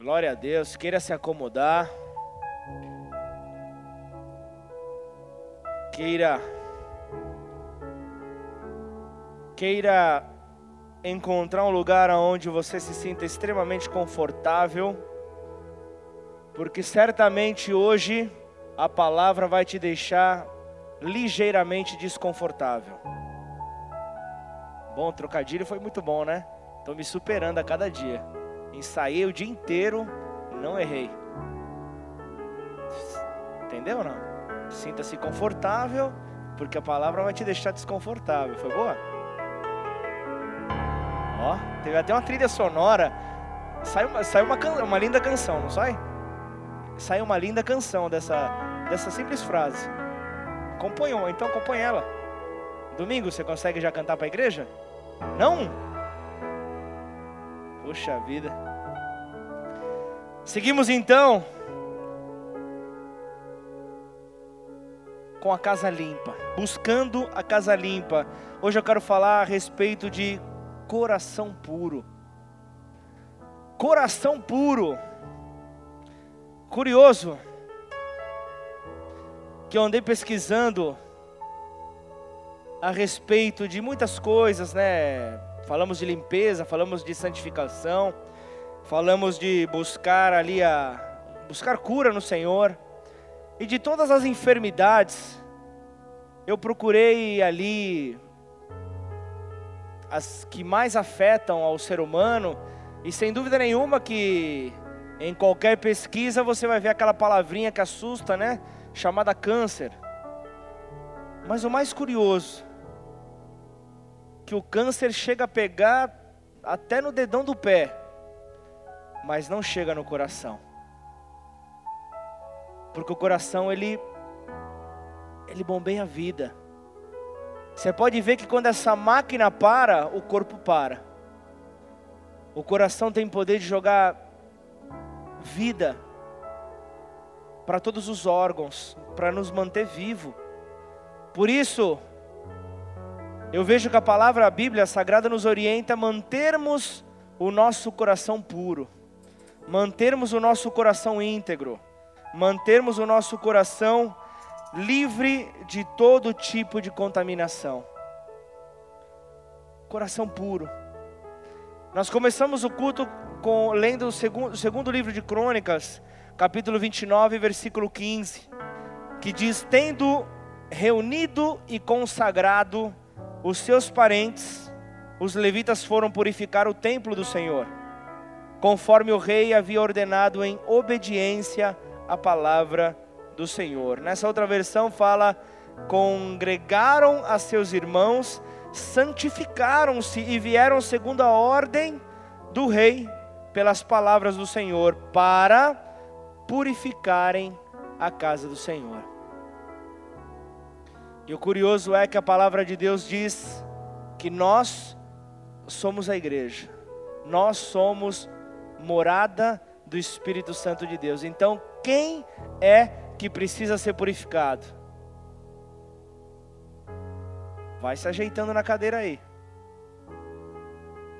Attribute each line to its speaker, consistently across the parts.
Speaker 1: Glória a Deus. Queira se acomodar. Queira. Queira encontrar um lugar onde você se sinta extremamente confortável. Porque certamente hoje a palavra vai te deixar ligeiramente desconfortável. Bom, trocadilho foi muito bom, né? Estou me superando a cada dia. Ensaiei o dia inteiro, não errei. Entendeu ou não? Sinta-se confortável, porque a palavra vai te deixar desconfortável. Foi boa? Ó, teve até uma trilha sonora. Saiu uma, saiu uma, uma linda canção, não sai? Saiu uma linda canção dessa, dessa simples frase. Acompanhou, então acompanha ela. Domingo você consegue já cantar para a igreja? Não? Puxa vida. Seguimos então com a casa limpa, buscando a casa limpa. Hoje eu quero falar a respeito de coração puro. Coração puro. Curioso que eu andei pesquisando a respeito de muitas coisas, né? Falamos de limpeza, falamos de santificação, falamos de buscar ali a buscar cura no Senhor. E de todas as enfermidades, eu procurei ali as que mais afetam ao ser humano, e sem dúvida nenhuma que em qualquer pesquisa você vai ver aquela palavrinha que assusta, né? Chamada câncer. Mas o mais curioso, que o câncer chega a pegar até no dedão do pé, mas não chega no coração. Porque o coração ele ele bombeia a vida. Você pode ver que quando essa máquina para, o corpo para. O coração tem poder de jogar vida para todos os órgãos, para nos manter vivo. Por isso, eu vejo que a palavra, a Bíblia Sagrada nos orienta a mantermos o nosso coração puro, mantermos o nosso coração íntegro, mantermos o nosso coração livre de todo tipo de contaminação. Coração puro. Nós começamos o culto com, lendo o segundo, o segundo livro de Crônicas, capítulo 29, versículo 15, que diz: Tendo reunido e consagrado os seus parentes, os levitas foram purificar o templo do Senhor, conforme o rei havia ordenado em obediência à palavra do Senhor. Nessa outra versão fala: congregaram a seus irmãos, santificaram-se e vieram segundo a ordem do rei, pelas palavras do Senhor, para purificarem a casa do Senhor. E o curioso é que a palavra de Deus diz que nós somos a igreja, nós somos morada do Espírito Santo de Deus. Então, quem é que precisa ser purificado? Vai se ajeitando na cadeira aí.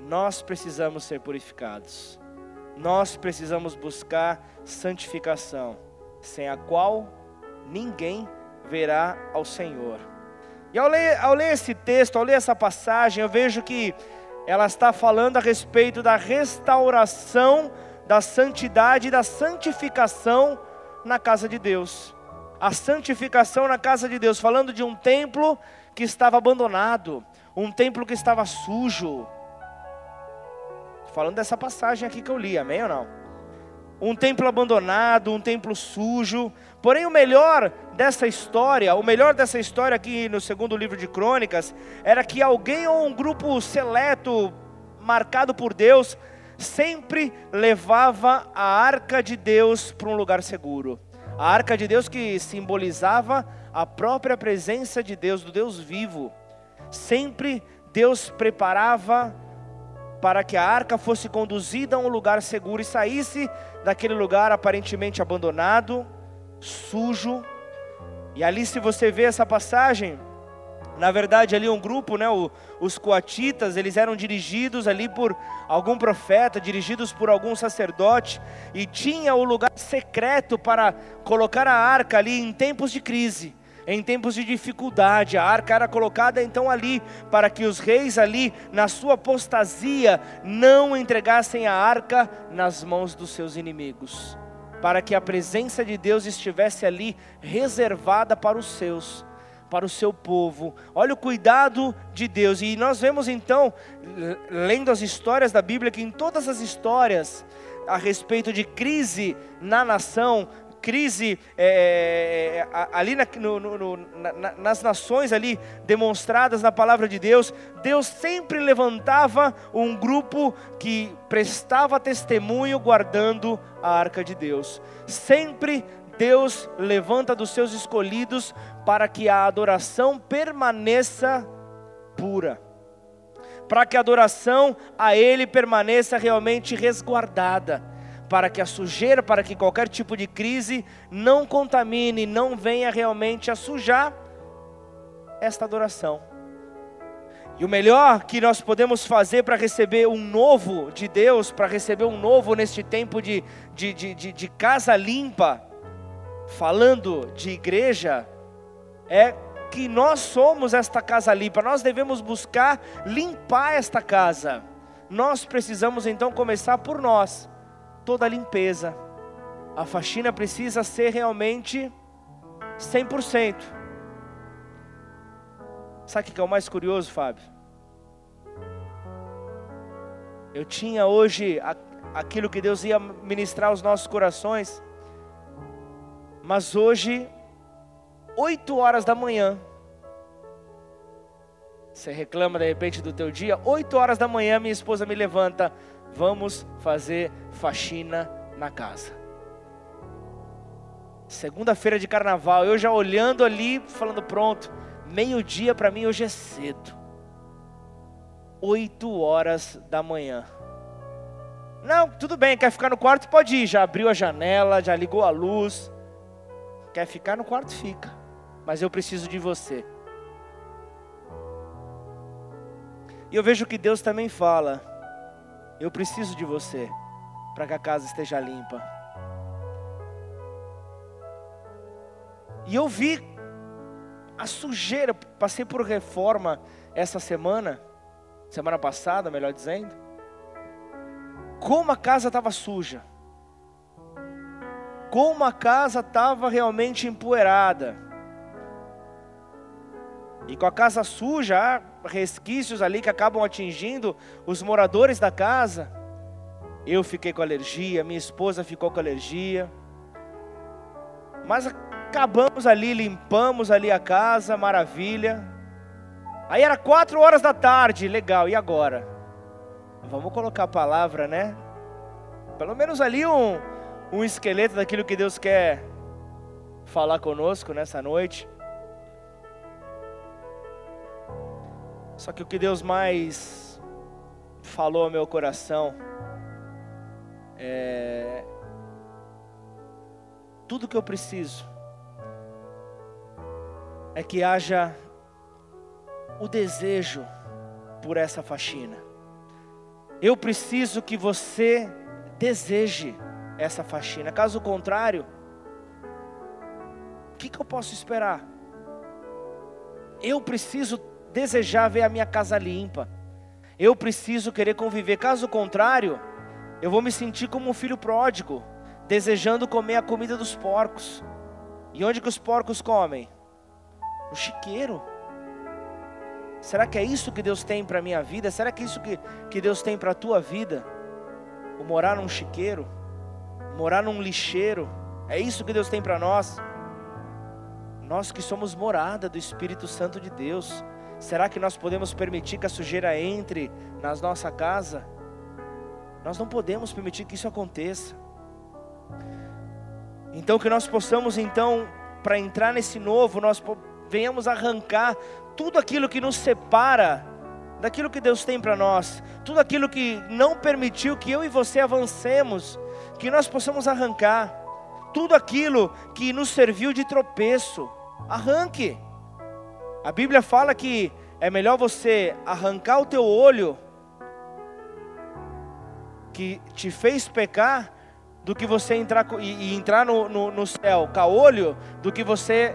Speaker 1: Nós precisamos ser purificados. Nós precisamos buscar santificação, sem a qual ninguém verá ao Senhor. E ao ler, ao ler esse texto, ao ler essa passagem, eu vejo que ela está falando a respeito da restauração da santidade e da santificação na casa de Deus. A santificação na casa de Deus, falando de um templo que estava abandonado, um templo que estava sujo. Falando dessa passagem aqui que eu li, amém ou não? Um templo abandonado, um templo sujo. Porém, o melhor dessa história, o melhor dessa história aqui no segundo livro de Crônicas, era que alguém ou um grupo seleto, marcado por Deus, sempre levava a arca de Deus para um lugar seguro. A arca de Deus que simbolizava a própria presença de Deus, do Deus vivo. Sempre Deus preparava para que a arca fosse conduzida a um lugar seguro e saísse daquele lugar aparentemente abandonado, sujo. E ali, se você vê essa passagem, Na verdade, ali um grupo, né, os coatitas, eles eram dirigidos ali por algum profeta, dirigidos por algum sacerdote, e tinha o lugar secreto para colocar a arca ali em tempos de crise, em tempos de dificuldade. A arca era colocada então ali para que os reis ali, na sua apostasia, não entregassem a arca nas mãos dos seus inimigos, para que a presença de Deus estivesse ali reservada para os seus para o seu povo. Olha o cuidado de Deus. E nós vemos então, lendo as histórias da Bíblia, que em todas as histórias a respeito de crise na nação, crise é, é, é ali na, no, no, na, nas nações ali demonstradas na palavra de Deus, Deus sempre levantava um grupo que prestava testemunho guardando a arca de Deus. Sempre Deus levanta dos seus escolhidos para que a adoração permaneça pura, para que a adoração a Ele permaneça realmente resguardada, para que a sujeira, para que qualquer tipo de crise não contamine, não venha realmente a sujar esta adoração. E o melhor que nós podemos fazer para receber um novo de Deus, para receber um novo neste tempo de, de, de, de, de casa limpa, falando de igreja, é que nós somos esta casa limpa, nós devemos buscar limpar esta casa. Nós precisamos então começar por nós, toda a limpeza. A faxina precisa ser realmente 100%. Sabe o que é o mais curioso, Fábio? Eu tinha hoje aquilo que Deus ia ministrar aos nossos corações. Mas hoje, 8 horas da manhã, você reclama de repente do teu dia, 8 horas da manhã minha esposa me levanta, vamos fazer faxina na casa. Segunda-feira de carnaval, eu já olhando ali, falando pronto, meio-dia para mim hoje é cedo. 8 horas da manhã. Não, tudo bem, quer ficar no quarto? Pode ir. Já abriu a janela, já ligou a luz. Quer ficar no quarto? Fica. Mas eu preciso de você. E eu vejo que Deus também fala: Eu preciso de você para que a casa esteja limpa. E eu vi a sujeira, passei por reforma essa semana, semana passada, melhor dizendo. Como a casa estava suja como a casa estava realmente empoeirada. E com a casa suja, resquícios ali que acabam atingindo os moradores da casa. Eu fiquei com alergia, minha esposa ficou com alergia. Mas acabamos ali, limpamos ali a casa, maravilha. Aí era quatro horas da tarde, legal, e agora? Vamos colocar a palavra, né? Pelo menos ali um, um esqueleto daquilo que Deus quer falar conosco nessa noite. Só que o que Deus mais falou ao meu coração é tudo que eu preciso é que haja o desejo por essa faxina. Eu preciso que você deseje essa faxina. Caso contrário, o que, que eu posso esperar? Eu preciso desejar ver a minha casa limpa. Eu preciso querer conviver. Caso contrário, eu vou me sentir como um filho pródigo, desejando comer a comida dos porcos. E onde que os porcos comem? No chiqueiro. Será que é isso que Deus tem para a minha vida? Será que é isso que, que Deus tem para a tua vida? O morar num chiqueiro? morar num lixeiro. É isso que Deus tem para nós. Nós que somos morada do Espírito Santo de Deus. Será que nós podemos permitir que a sujeira entre na nossa casa? Nós não podemos permitir que isso aconteça. Então que nós possamos então para entrar nesse novo, nós venhamos arrancar tudo aquilo que nos separa daquilo que Deus tem para nós, tudo aquilo que não permitiu que eu e você avancemos que nós possamos arrancar tudo aquilo que nos serviu de tropeço. Arranque. A Bíblia fala que é melhor você arrancar o teu olho que te fez pecar do que você entrar e, e entrar no, no, no céu com olho do que você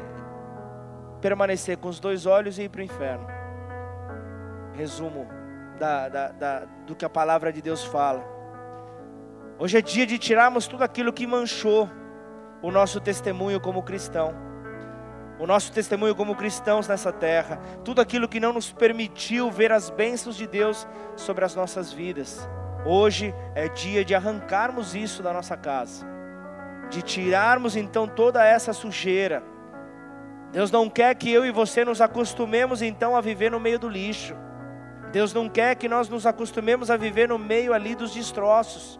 Speaker 1: permanecer com os dois olhos e ir para o inferno. Resumo da, da, da, do que a palavra de Deus fala. Hoje é dia de tirarmos tudo aquilo que manchou o nosso testemunho como cristão, o nosso testemunho como cristãos nessa terra, tudo aquilo que não nos permitiu ver as bênçãos de Deus sobre as nossas vidas. Hoje é dia de arrancarmos isso da nossa casa, de tirarmos então toda essa sujeira. Deus não quer que eu e você nos acostumemos então a viver no meio do lixo. Deus não quer que nós nos acostumemos a viver no meio ali dos destroços.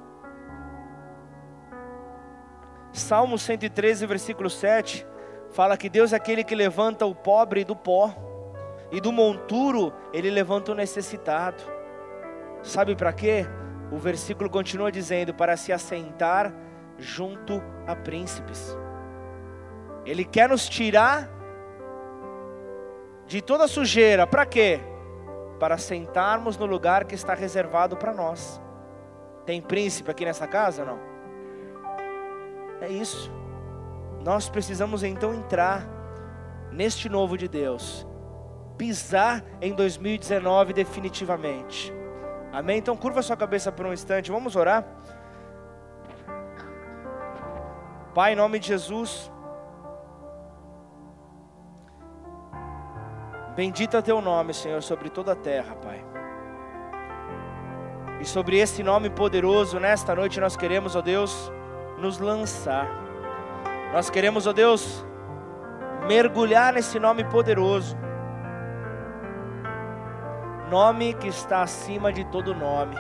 Speaker 1: Salmo 113, versículo 7, fala que Deus é aquele que levanta o pobre do pó, e do monturo ele levanta o necessitado. Sabe para quê? O versículo continua dizendo: para se assentar junto a príncipes. Ele quer nos tirar de toda sujeira, para quê? para sentarmos no lugar que está reservado para nós. Tem príncipe aqui nessa casa? Não. É isso. Nós precisamos então entrar neste novo de Deus, pisar em 2019 definitivamente. Amém? Então curva sua cabeça por um instante, vamos orar. Pai, em nome de Jesus, Bendito é teu nome, Senhor, sobre toda a terra, Pai. E sobre esse nome poderoso, nesta noite nós queremos, ó Deus, nos lançar. Nós queremos, ó Deus, mergulhar nesse nome poderoso. Nome que está acima de todo nome.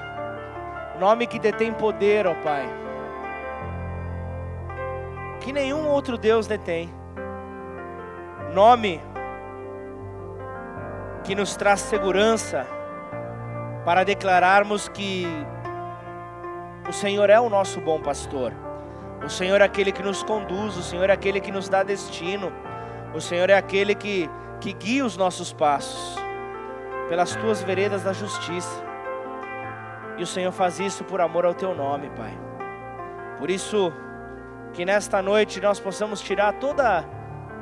Speaker 1: Nome que detém poder, ó Pai. Que nenhum outro Deus detém. Nome que nos traz segurança para declararmos que o Senhor é o nosso bom pastor. O Senhor é aquele que nos conduz, o Senhor é aquele que nos dá destino. O Senhor é aquele que, que guia os nossos passos pelas tuas veredas da justiça. E o Senhor faz isso por amor ao teu nome, Pai. Por isso, que nesta noite nós possamos tirar toda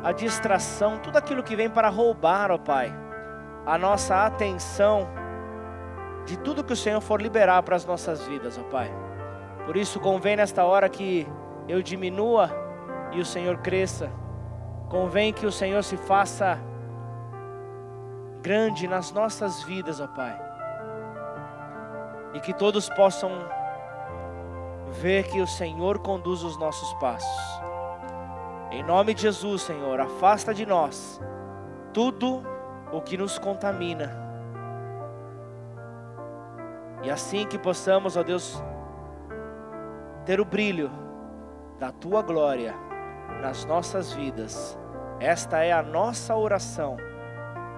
Speaker 1: a distração, tudo aquilo que vem para roubar, ó Pai a nossa atenção de tudo que o Senhor for liberar para as nossas vidas, ó Pai. Por isso convém nesta hora que eu diminua e o Senhor cresça. Convém que o Senhor se faça grande nas nossas vidas, ó Pai. E que todos possam ver que o Senhor conduz os nossos passos. Em nome de Jesus, Senhor, afasta de nós tudo o que nos contamina. E assim que possamos, ó Deus, ter o brilho da tua glória nas nossas vidas. Esta é a nossa oração.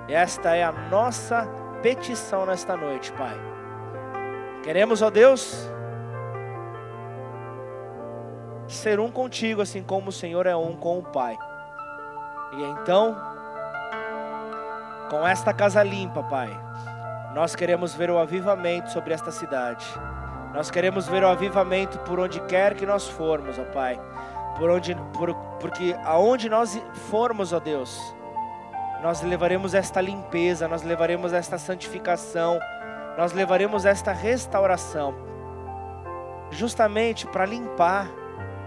Speaker 1: Esta é a nossa petição nesta noite, Pai. Queremos, ó Deus, ser um contigo, assim como o Senhor é um com o Pai. E então, com esta casa limpa, Pai, nós queremos ver o avivamento sobre esta cidade. Nós queremos ver o avivamento por onde quer que nós formos, ó Pai. Por onde, por, porque aonde nós formos, ó Deus, nós levaremos esta limpeza, nós levaremos esta santificação, nós levaremos esta restauração, justamente para limpar,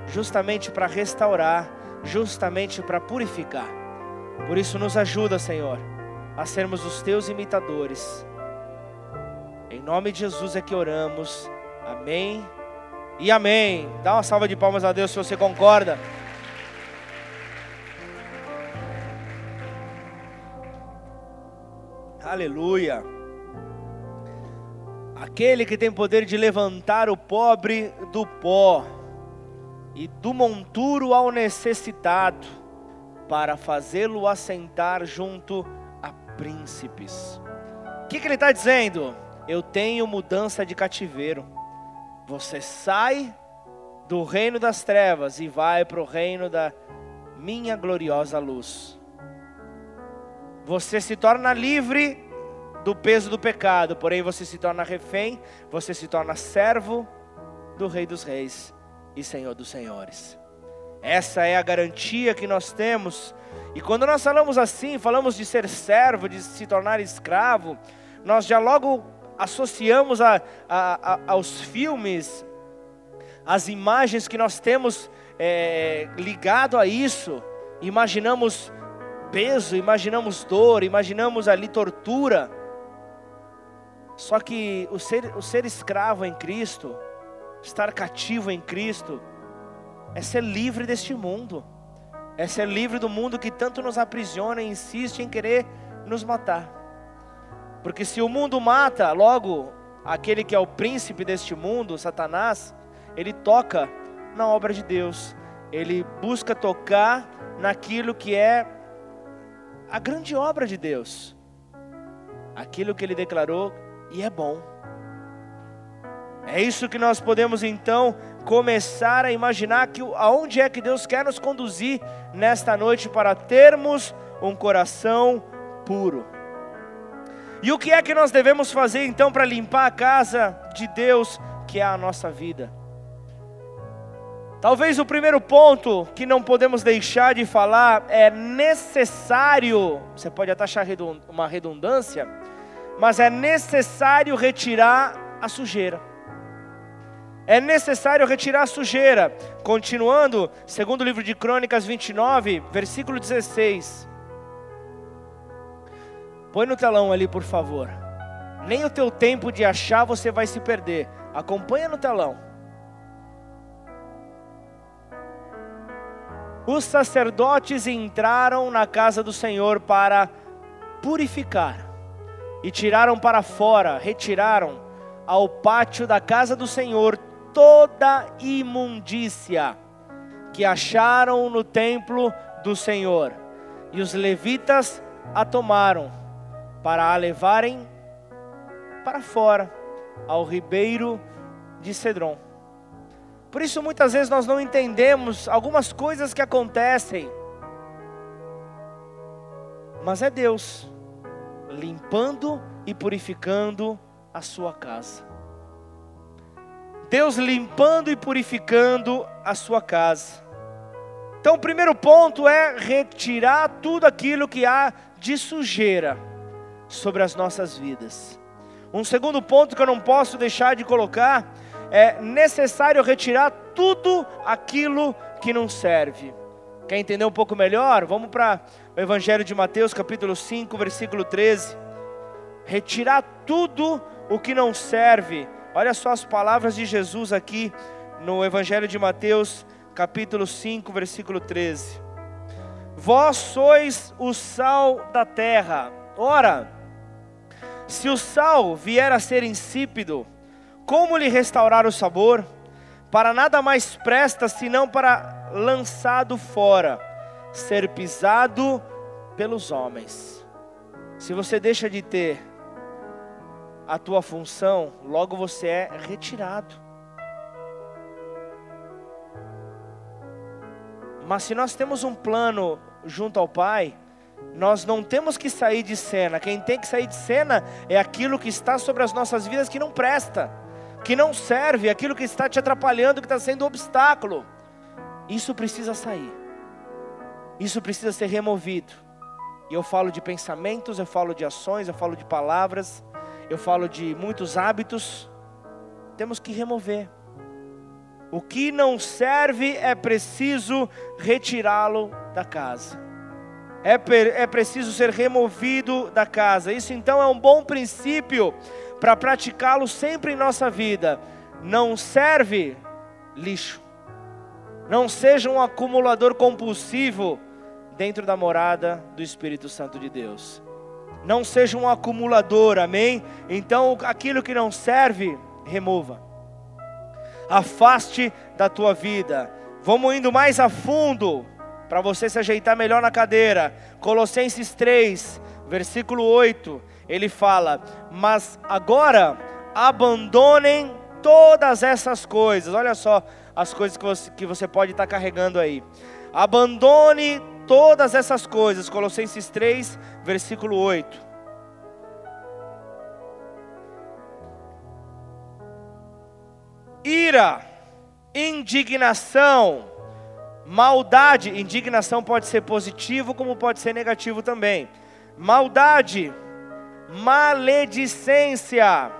Speaker 1: justamente para restaurar, justamente para purificar. Por isso, nos ajuda, Senhor a sermos os teus imitadores. Em nome de Jesus é que oramos. Amém e amém. Dá uma salva de palmas a Deus se você concorda. Aleluia. Aquele que tem poder de levantar o pobre do pó e do monturo ao necessitado, para fazê-lo assentar junto príncipes. O que, que ele está dizendo? Eu tenho mudança de cativeiro. Você sai do reino das trevas e vai para o reino da minha gloriosa luz. Você se torna livre do peso do pecado, porém você se torna refém, você se torna servo do Rei dos Reis e Senhor dos Senhores. Essa é a garantia que nós temos. E quando nós falamos assim, falamos de ser servo, de se tornar escravo, nós já logo associamos a, a, a, aos filmes, as imagens que nós temos é, ligado a isso, imaginamos peso, imaginamos dor, imaginamos ali tortura. Só que o ser, o ser escravo em Cristo, estar cativo em Cristo, é ser livre deste mundo, é ser livre do mundo que tanto nos aprisiona e insiste em querer nos matar. Porque se o mundo mata, logo aquele que é o príncipe deste mundo, Satanás, ele toca na obra de Deus, ele busca tocar naquilo que é a grande obra de Deus, aquilo que ele declarou e é bom. É isso que nós podemos então começar a imaginar que aonde é que Deus quer nos conduzir nesta noite para termos um coração puro. E o que é que nós devemos fazer então para limpar a casa de Deus, que é a nossa vida? Talvez o primeiro ponto que não podemos deixar de falar é necessário, você pode até achar uma redundância, mas é necessário retirar a sujeira. É necessário retirar a sujeira. Continuando, segundo o livro de Crônicas 29, versículo 16. Põe no telão ali, por favor. Nem o teu tempo de achar você vai se perder. Acompanha no telão. Os sacerdotes entraram na casa do Senhor para purificar e tiraram para fora, retiraram ao pátio da casa do Senhor toda imundícia que acharam no templo do Senhor. E os levitas a tomaram para a levarem para fora, ao ribeiro de Cedron. Por isso, muitas vezes nós não entendemos algumas coisas que acontecem, mas é Deus limpando e purificando a sua casa. Deus limpando e purificando a sua casa. Então, o primeiro ponto é retirar tudo aquilo que há de sujeira sobre as nossas vidas. Um segundo ponto que eu não posso deixar de colocar é necessário retirar tudo aquilo que não serve. Quer entender um pouco melhor? Vamos para o Evangelho de Mateus, capítulo 5, versículo 13. Retirar tudo o que não serve. Olha só as palavras de Jesus aqui no Evangelho de Mateus, capítulo 5, versículo 13. Vós sois o sal da terra. Ora, se o sal vier a ser insípido, como lhe restaurar o sabor? Para nada mais presta senão para lançado fora, ser pisado pelos homens. Se você deixa de ter a tua função, logo você é retirado. Mas se nós temos um plano junto ao Pai, nós não temos que sair de cena. Quem tem que sair de cena é aquilo que está sobre as nossas vidas que não presta, que não serve, aquilo que está te atrapalhando, que está sendo um obstáculo. Isso precisa sair. Isso precisa ser removido. E eu falo de pensamentos, eu falo de ações, eu falo de palavras, eu falo de muitos hábitos. Temos que remover. O que não serve é preciso retirá-lo da casa é, é preciso ser removido da casa. Isso então é um bom princípio para praticá-lo sempre em nossa vida. Não serve lixo. Não seja um acumulador compulsivo dentro da morada do Espírito Santo de Deus. Não seja um acumulador, amém? Então aquilo que não serve, remova. Afaste da tua vida. Vamos indo mais a fundo para você se ajeitar melhor na cadeira. Colossenses 3, versículo 8, ele fala: Mas agora abandonem todas essas coisas. Olha só, as coisas que você, que você pode estar carregando aí. Abandone todas essas coisas. Colossenses 3, versículo 8. Ira, indignação, maldade. Indignação pode ser positivo, como pode ser negativo também. Maldade, maledicência,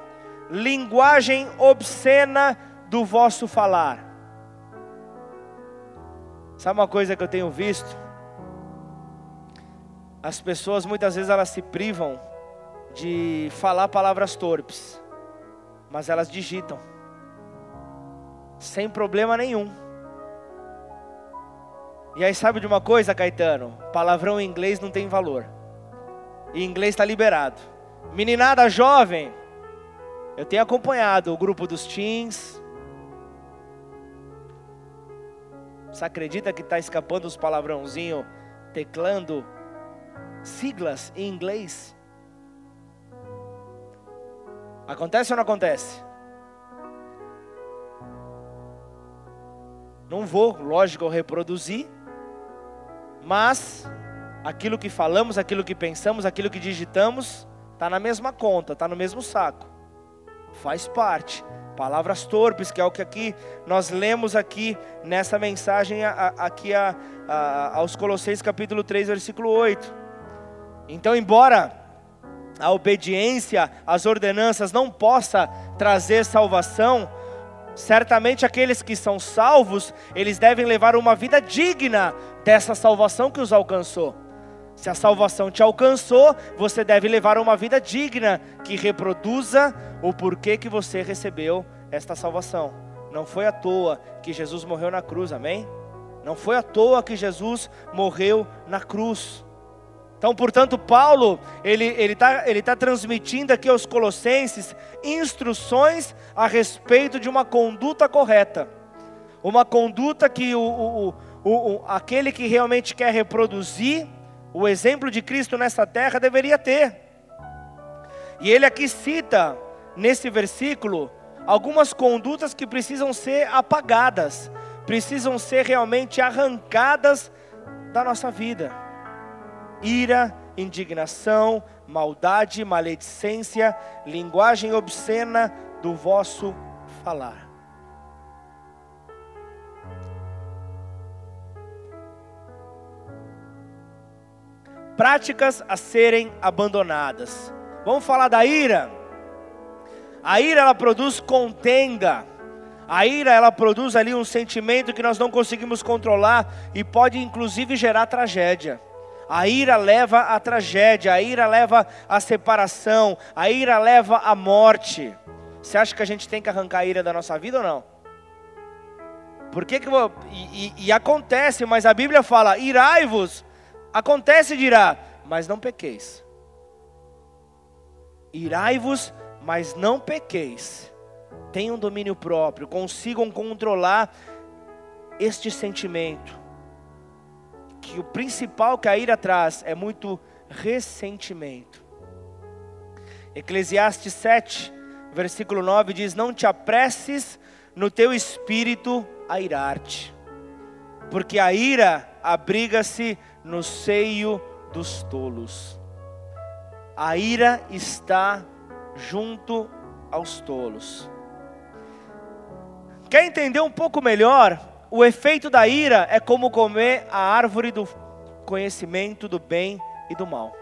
Speaker 1: linguagem obscena do vosso falar. Sabe uma coisa que eu tenho visto? As pessoas muitas vezes elas se privam de falar palavras torpes, mas elas digitam, sem problema nenhum. E aí sabe de uma coisa, Caetano? Palavrão em inglês não tem valor. E inglês está liberado. Meninada jovem, eu tenho acompanhado o grupo dos teens. Você acredita que está escapando os palavrãozinhos, teclando siglas em inglês? Acontece ou não acontece? Não vou, lógico, reproduzir, mas aquilo que falamos, aquilo que pensamos, aquilo que digitamos, está na mesma conta, está no mesmo saco faz parte. Palavras torpes, que é o que aqui nós lemos aqui nessa mensagem aqui a, a, aos Colossenses capítulo 3, versículo 8. Então, embora a obediência às ordenanças não possa trazer salvação, certamente aqueles que são salvos, eles devem levar uma vida digna dessa salvação que os alcançou. Se a salvação te alcançou, você deve levar uma vida digna que reproduza o porquê que você recebeu esta salvação. Não foi à toa que Jesus morreu na cruz, amém? Não foi à toa que Jesus morreu na cruz. Então, portanto, Paulo, ele está ele tá transmitindo aqui aos colossenses instruções a respeito de uma conduta correta. Uma conduta que o, o, o, o aquele que realmente quer reproduzir o exemplo de Cristo nessa terra deveria ter. E ele aqui cita, nesse versículo, algumas condutas que precisam ser apagadas, precisam ser realmente arrancadas da nossa vida: ira, indignação, maldade, maledicência, linguagem obscena do vosso falar. Práticas a serem abandonadas. Vamos falar da ira? A ira ela produz contenda. A ira ela produz ali um sentimento que nós não conseguimos controlar e pode inclusive gerar tragédia. A ira leva à tragédia, a ira leva à separação, a ira leva à morte. Você acha que a gente tem que arrancar a ira da nossa vida ou não? Por que que e, e, e acontece, mas a Bíblia fala: irai-vos Acontece, dirá, mas não pequeis. Irai-vos, mas não pequeis. Tenham domínio próprio, consigam controlar este sentimento. Que o principal que a ira traz é muito ressentimento. Eclesiastes 7, versículo 9 diz: Não te apresses no teu espírito a irar-te, porque a ira abriga-se no seio dos tolos. A ira está junto aos tolos. Quer entender um pouco melhor? O efeito da ira é como comer a árvore do conhecimento do bem e do mal.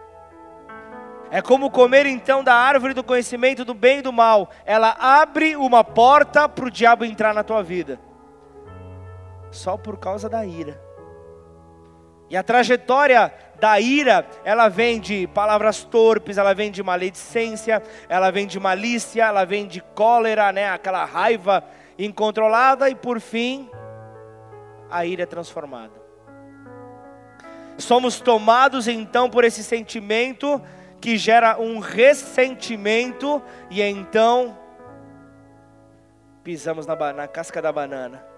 Speaker 1: É como comer então da árvore do conhecimento do bem e do mal. Ela abre uma porta para o diabo entrar na tua vida. Só por causa da ira. E a trajetória da ira, ela vem de palavras torpes, ela vem de maledicência, ela vem de malícia, ela vem de cólera, né, aquela raiva incontrolada e por fim a ira é transformada. Somos tomados então por esse sentimento que gera um ressentimento e então pisamos na, na casca da banana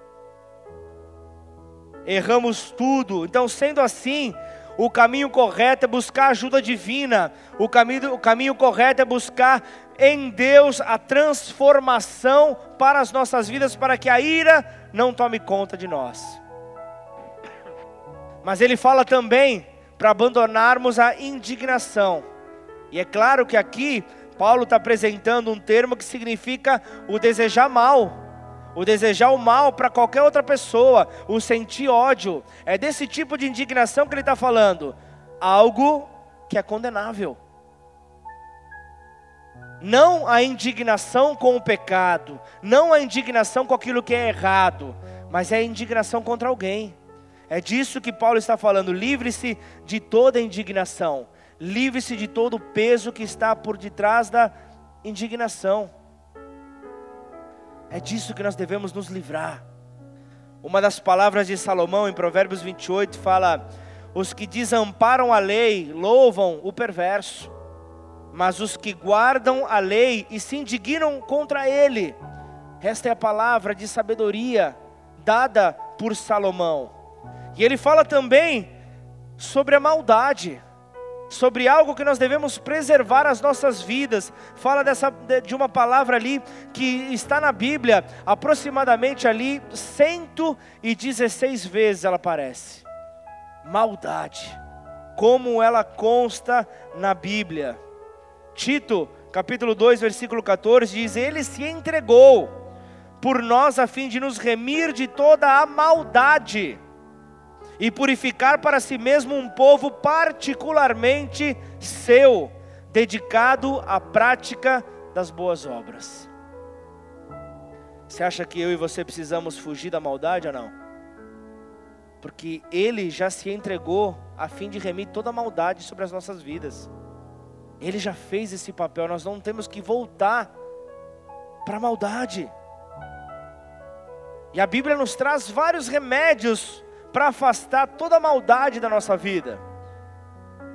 Speaker 1: erramos tudo. Então, sendo assim, o caminho correto é buscar ajuda divina, o caminho, o caminho correto é buscar em Deus a transformação para as nossas vidas, para que a ira não tome conta de nós. Mas ele fala também para abandonarmos a indignação. E é claro que aqui Paulo está apresentando um termo que significa o desejar mal, o desejar o mal para qualquer outra pessoa, o sentir ódio. É desse tipo de indignação que ele está falando. Algo que é condenável. Não a indignação com o pecado, não a indignação com aquilo que é errado, mas é a indignação contra alguém. É disso que Paulo está falando. Livre-se de toda indignação. Livre-se de todo o peso que está por detrás da indignação. É disso que nós devemos nos livrar. Uma das palavras de Salomão em Provérbios 28 fala: Os que desamparam a lei louvam o perverso, mas os que guardam a lei e se indignam contra ele. Esta é a palavra de sabedoria dada por Salomão. E ele fala também sobre a maldade, sobre algo que nós devemos preservar as nossas vidas. Fala dessa de uma palavra ali que está na Bíblia, aproximadamente ali 116 vezes ela aparece. Maldade. Como ela consta na Bíblia. Tito, capítulo 2, versículo 14 diz: "Ele se entregou por nós a fim de nos remir de toda a maldade." E purificar para si mesmo um povo particularmente seu, dedicado à prática das boas obras. Você acha que eu e você precisamos fugir da maldade ou não? Porque Ele já se entregou a fim de remir toda a maldade sobre as nossas vidas. Ele já fez esse papel, nós não temos que voltar para a maldade. E a Bíblia nos traz vários remédios para afastar toda a maldade da nossa vida.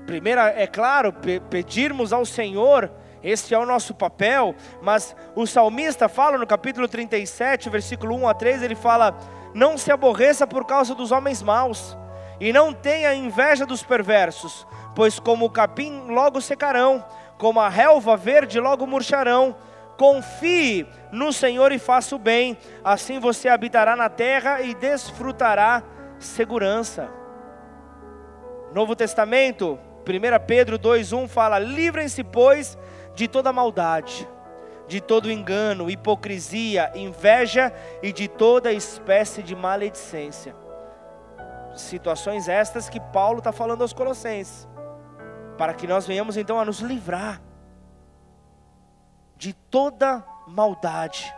Speaker 1: Primeiro, é claro, pedirmos ao Senhor, esse é o nosso papel, mas o salmista fala no capítulo 37, versículo 1 a 3, ele fala: Não se aborreça por causa dos homens maus, e não tenha inveja dos perversos, pois como o capim logo secarão, como a relva verde logo murcharão. Confie no Senhor e faça o bem, assim você habitará na terra e desfrutará segurança. Novo Testamento, 1 Pedro 2,1 fala: livrem-se, pois, de toda maldade, de todo engano, hipocrisia, inveja e de toda espécie de maledicência. Situações estas que Paulo está falando aos Colossenses, para que nós venhamos então a nos livrar de toda maldade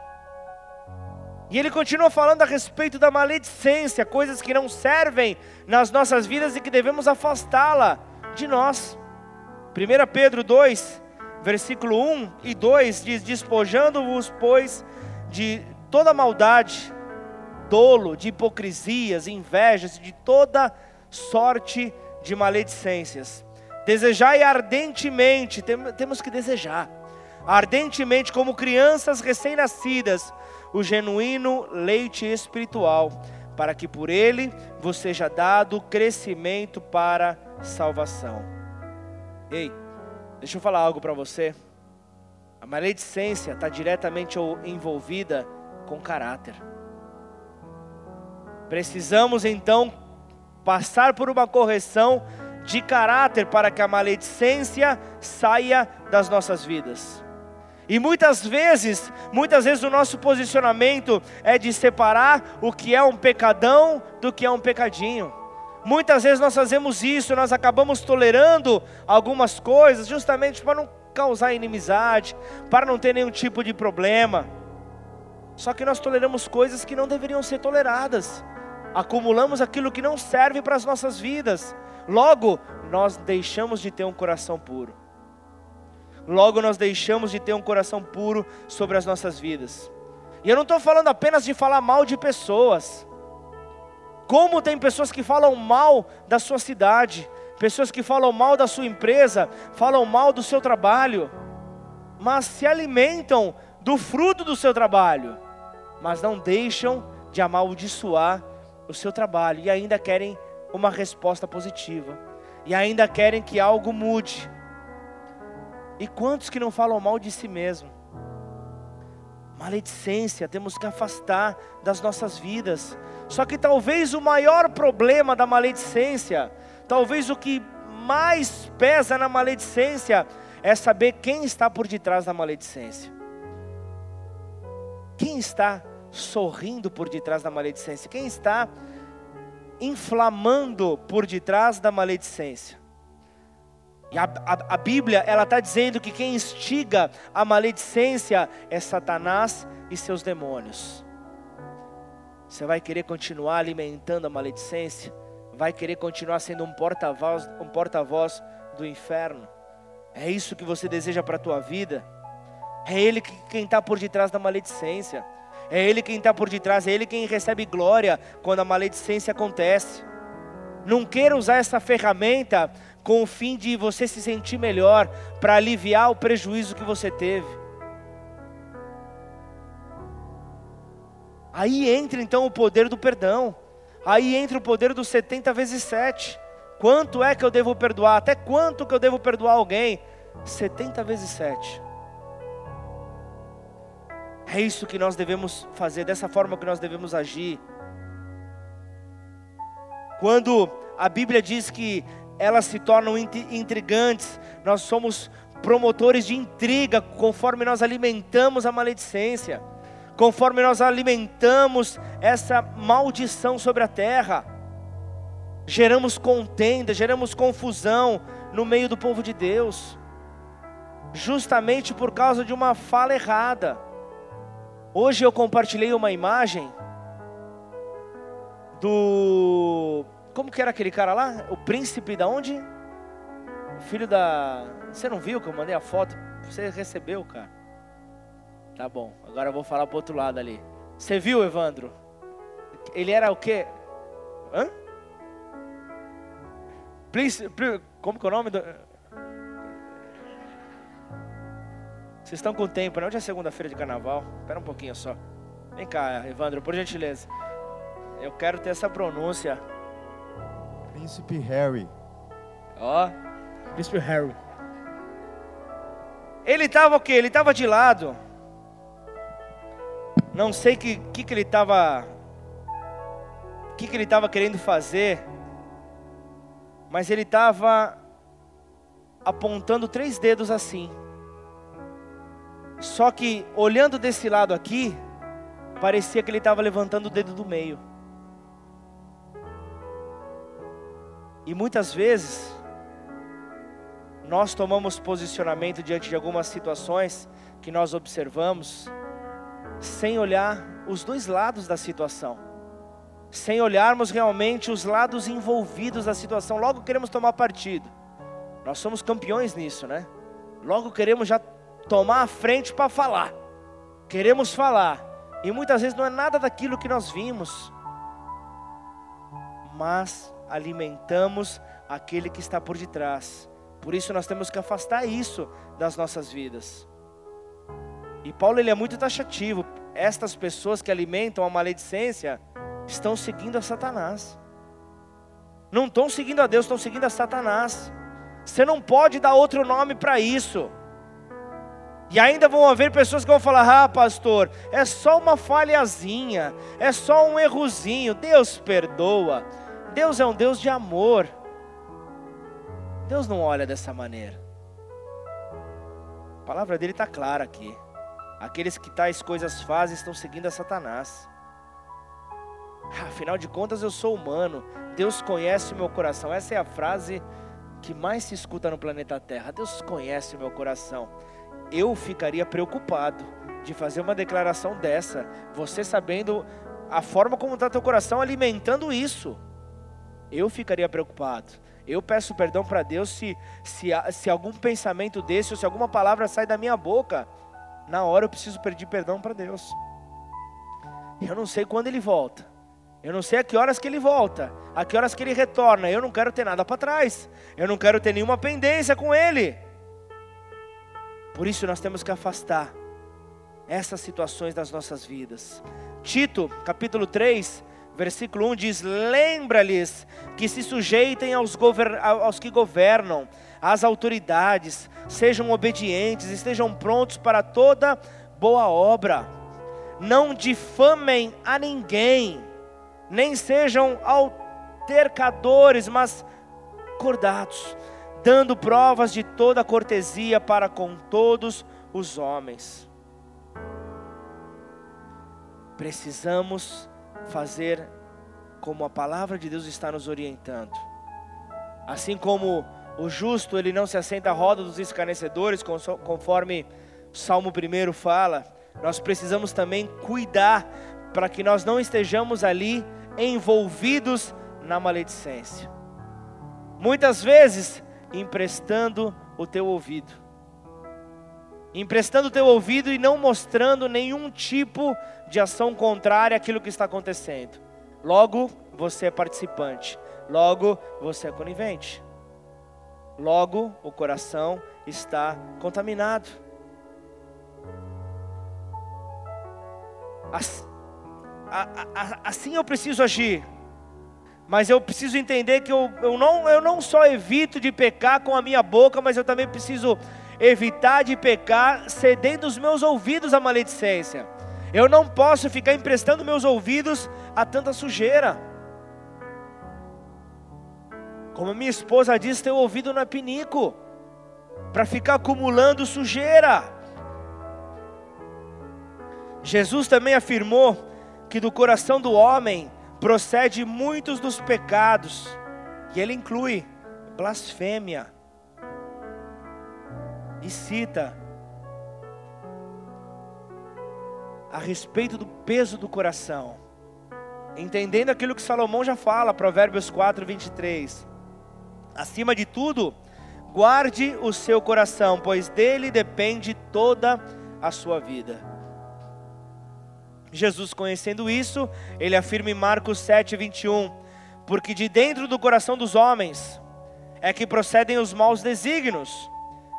Speaker 1: e ele continua falando a respeito da maledicência, coisas que não servem nas nossas vidas e que devemos afastá-la de nós. 1 Pedro 2, versículo 1 e 2 diz: Despojando-vos, pois, de toda maldade, dolo, de hipocrisias, invejas, de toda sorte de maledicências. Desejai ardentemente, temos que desejar, ardentemente, como crianças recém-nascidas, o genuíno leite espiritual, para que por ele vos seja dado crescimento para salvação. Ei, deixa eu falar algo para você. A maledicência está diretamente envolvida com caráter. Precisamos então passar por uma correção de caráter para que a maledicência saia das nossas vidas. E muitas vezes, muitas vezes o nosso posicionamento é de separar o que é um pecadão do que é um pecadinho. Muitas vezes nós fazemos isso, nós acabamos tolerando algumas coisas justamente para não causar inimizade, para não ter nenhum tipo de problema. Só que nós toleramos coisas que não deveriam ser toleradas. Acumulamos aquilo que não serve para as nossas vidas. Logo, nós deixamos de ter um coração puro logo nós deixamos de ter um coração puro sobre as nossas vidas. E eu não estou falando apenas de falar mal de pessoas. Como tem pessoas que falam mal da sua cidade, pessoas que falam mal da sua empresa, falam mal do seu trabalho, mas se alimentam do fruto do seu trabalho, mas não deixam de amaldiçoar o seu trabalho e ainda querem uma resposta positiva, e ainda querem que algo mude. E quantos que não falam mal de si mesmo? Maledicência, temos que afastar das nossas vidas. Só que talvez o maior problema da maledicência, talvez o que mais pesa na maledicência, é saber quem está por detrás da maledicência. Quem está sorrindo por detrás da maledicência? Quem está inflamando por detrás da maledicência? E a, a, a Bíblia, ela está dizendo que quem instiga a maledicência é Satanás e seus demônios. Você vai querer continuar alimentando a maledicência? Vai querer continuar sendo um porta-voz um porta do inferno? É isso que você deseja para a tua vida? É Ele quem está por detrás da maledicência. É Ele quem está por detrás, é Ele quem recebe glória quando a maledicência acontece. Não queira usar essa ferramenta com o fim de você se sentir melhor, para aliviar o prejuízo que você teve. Aí entra então o poder do perdão. Aí entra o poder dos 70 vezes 7. Quanto é que eu devo perdoar? Até quanto que eu devo perdoar alguém? 70 vezes 7. É isso que nós devemos fazer, dessa forma que nós devemos agir. Quando a Bíblia diz que elas se tornam intrigantes, nós somos promotores de intriga conforme nós alimentamos a maledicência, conforme nós alimentamos essa maldição sobre a terra. Geramos contenda, geramos confusão no meio do povo de Deus, justamente por causa de uma fala errada. Hoje eu compartilhei uma imagem do como que era aquele cara lá? O príncipe da onde? Filho da. Você não viu que eu mandei a foto? Você recebeu, cara. Tá bom, agora eu vou falar pro outro lado ali. Você viu, Evandro? Ele era o quê? Hã? Príncipe, como que é o nome do. Vocês estão com tempo? Né? Hoje é segunda-feira de carnaval. Espera um pouquinho só. Vem cá, Evandro, por gentileza. Eu quero ter essa pronúncia.
Speaker 2: Príncipe Harry.
Speaker 1: Ó, Príncipe Harry. Ele estava o quê? Ele estava de lado. Não sei que que, que ele estava que que ele estava querendo fazer, mas ele estava apontando três dedos assim. Só que olhando desse lado aqui, parecia que ele estava levantando o dedo do meio. E muitas vezes, nós tomamos posicionamento diante de algumas situações que nós observamos, sem olhar os dois lados da situação, sem olharmos realmente os lados envolvidos da situação, logo queremos tomar partido. Nós somos campeões nisso, né? Logo queremos já tomar a frente para falar, queremos falar, e muitas vezes não é nada daquilo que nós vimos, mas alimentamos aquele que está por detrás. Por isso nós temos que afastar isso das nossas vidas. E Paulo ele é muito taxativo. Estas pessoas que alimentam a maledicência estão seguindo a Satanás. Não estão seguindo a Deus, estão seguindo a Satanás. Você não pode dar outro nome para isso. E ainda vão haver pessoas que vão falar: ah, pastor, é só uma falhazinha, é só um errozinho, Deus perdoa. Deus é um Deus de amor. Deus não olha dessa maneira. A palavra dele está clara aqui. Aqueles que tais coisas fazem estão seguindo a Satanás. Afinal de contas, eu sou humano. Deus conhece o meu coração. Essa é a frase que mais se escuta no planeta Terra. Deus conhece o meu coração. Eu ficaria preocupado de fazer uma declaração dessa. Você sabendo a forma como está teu coração alimentando isso eu ficaria preocupado. Eu peço perdão para Deus se, se, se algum pensamento desse ou se alguma palavra sai da minha boca. Na hora eu preciso pedir perdão para Deus. Eu não sei quando ele volta. Eu não sei a que horas que ele volta, a que horas que ele retorna. Eu não quero ter nada para trás. Eu não quero ter nenhuma pendência com ele. Por isso nós temos que afastar essas situações das nossas vidas. Tito, capítulo 3, Versículo 1 diz: Lembra-lhes que se sujeitem aos, aos que governam, às autoridades, sejam obedientes, estejam prontos para toda boa obra. não difamem a ninguém, nem sejam altercadores, mas cordados, dando provas de toda cortesia para com todos os homens. Precisamos fazer como a palavra de Deus está nos orientando. Assim como o justo ele não se assenta à roda dos escarnecedores, conforme o Salmo 1 fala, nós precisamos também cuidar para que nós não estejamos ali envolvidos na maledicência. Muitas vezes emprestando o teu ouvido. Emprestando o teu ouvido e não mostrando nenhum tipo de ação contrária àquilo que está acontecendo. Logo, você é participante. Logo, você é conivente. Logo, o coração está contaminado. Assim eu preciso agir. Mas eu preciso entender que eu, eu, não, eu não só evito de pecar com a minha boca, mas eu também preciso evitar de pecar cedendo os meus ouvidos à maledicência. Eu não posso ficar emprestando meus ouvidos a tanta sujeira. Como minha esposa diz, teu ouvido não é pinico para ficar acumulando sujeira. Jesus também afirmou que do coração do homem procede muitos dos pecados, e ele inclui blasfêmia, e cita a respeito do peso do coração, entendendo aquilo que Salomão já fala, Provérbios 4, 23. Acima de tudo, guarde o seu coração, pois dele depende toda a sua vida. Jesus, conhecendo isso, ele afirma em Marcos 7, 21, porque de dentro do coração dos homens é que procedem os maus desígnios,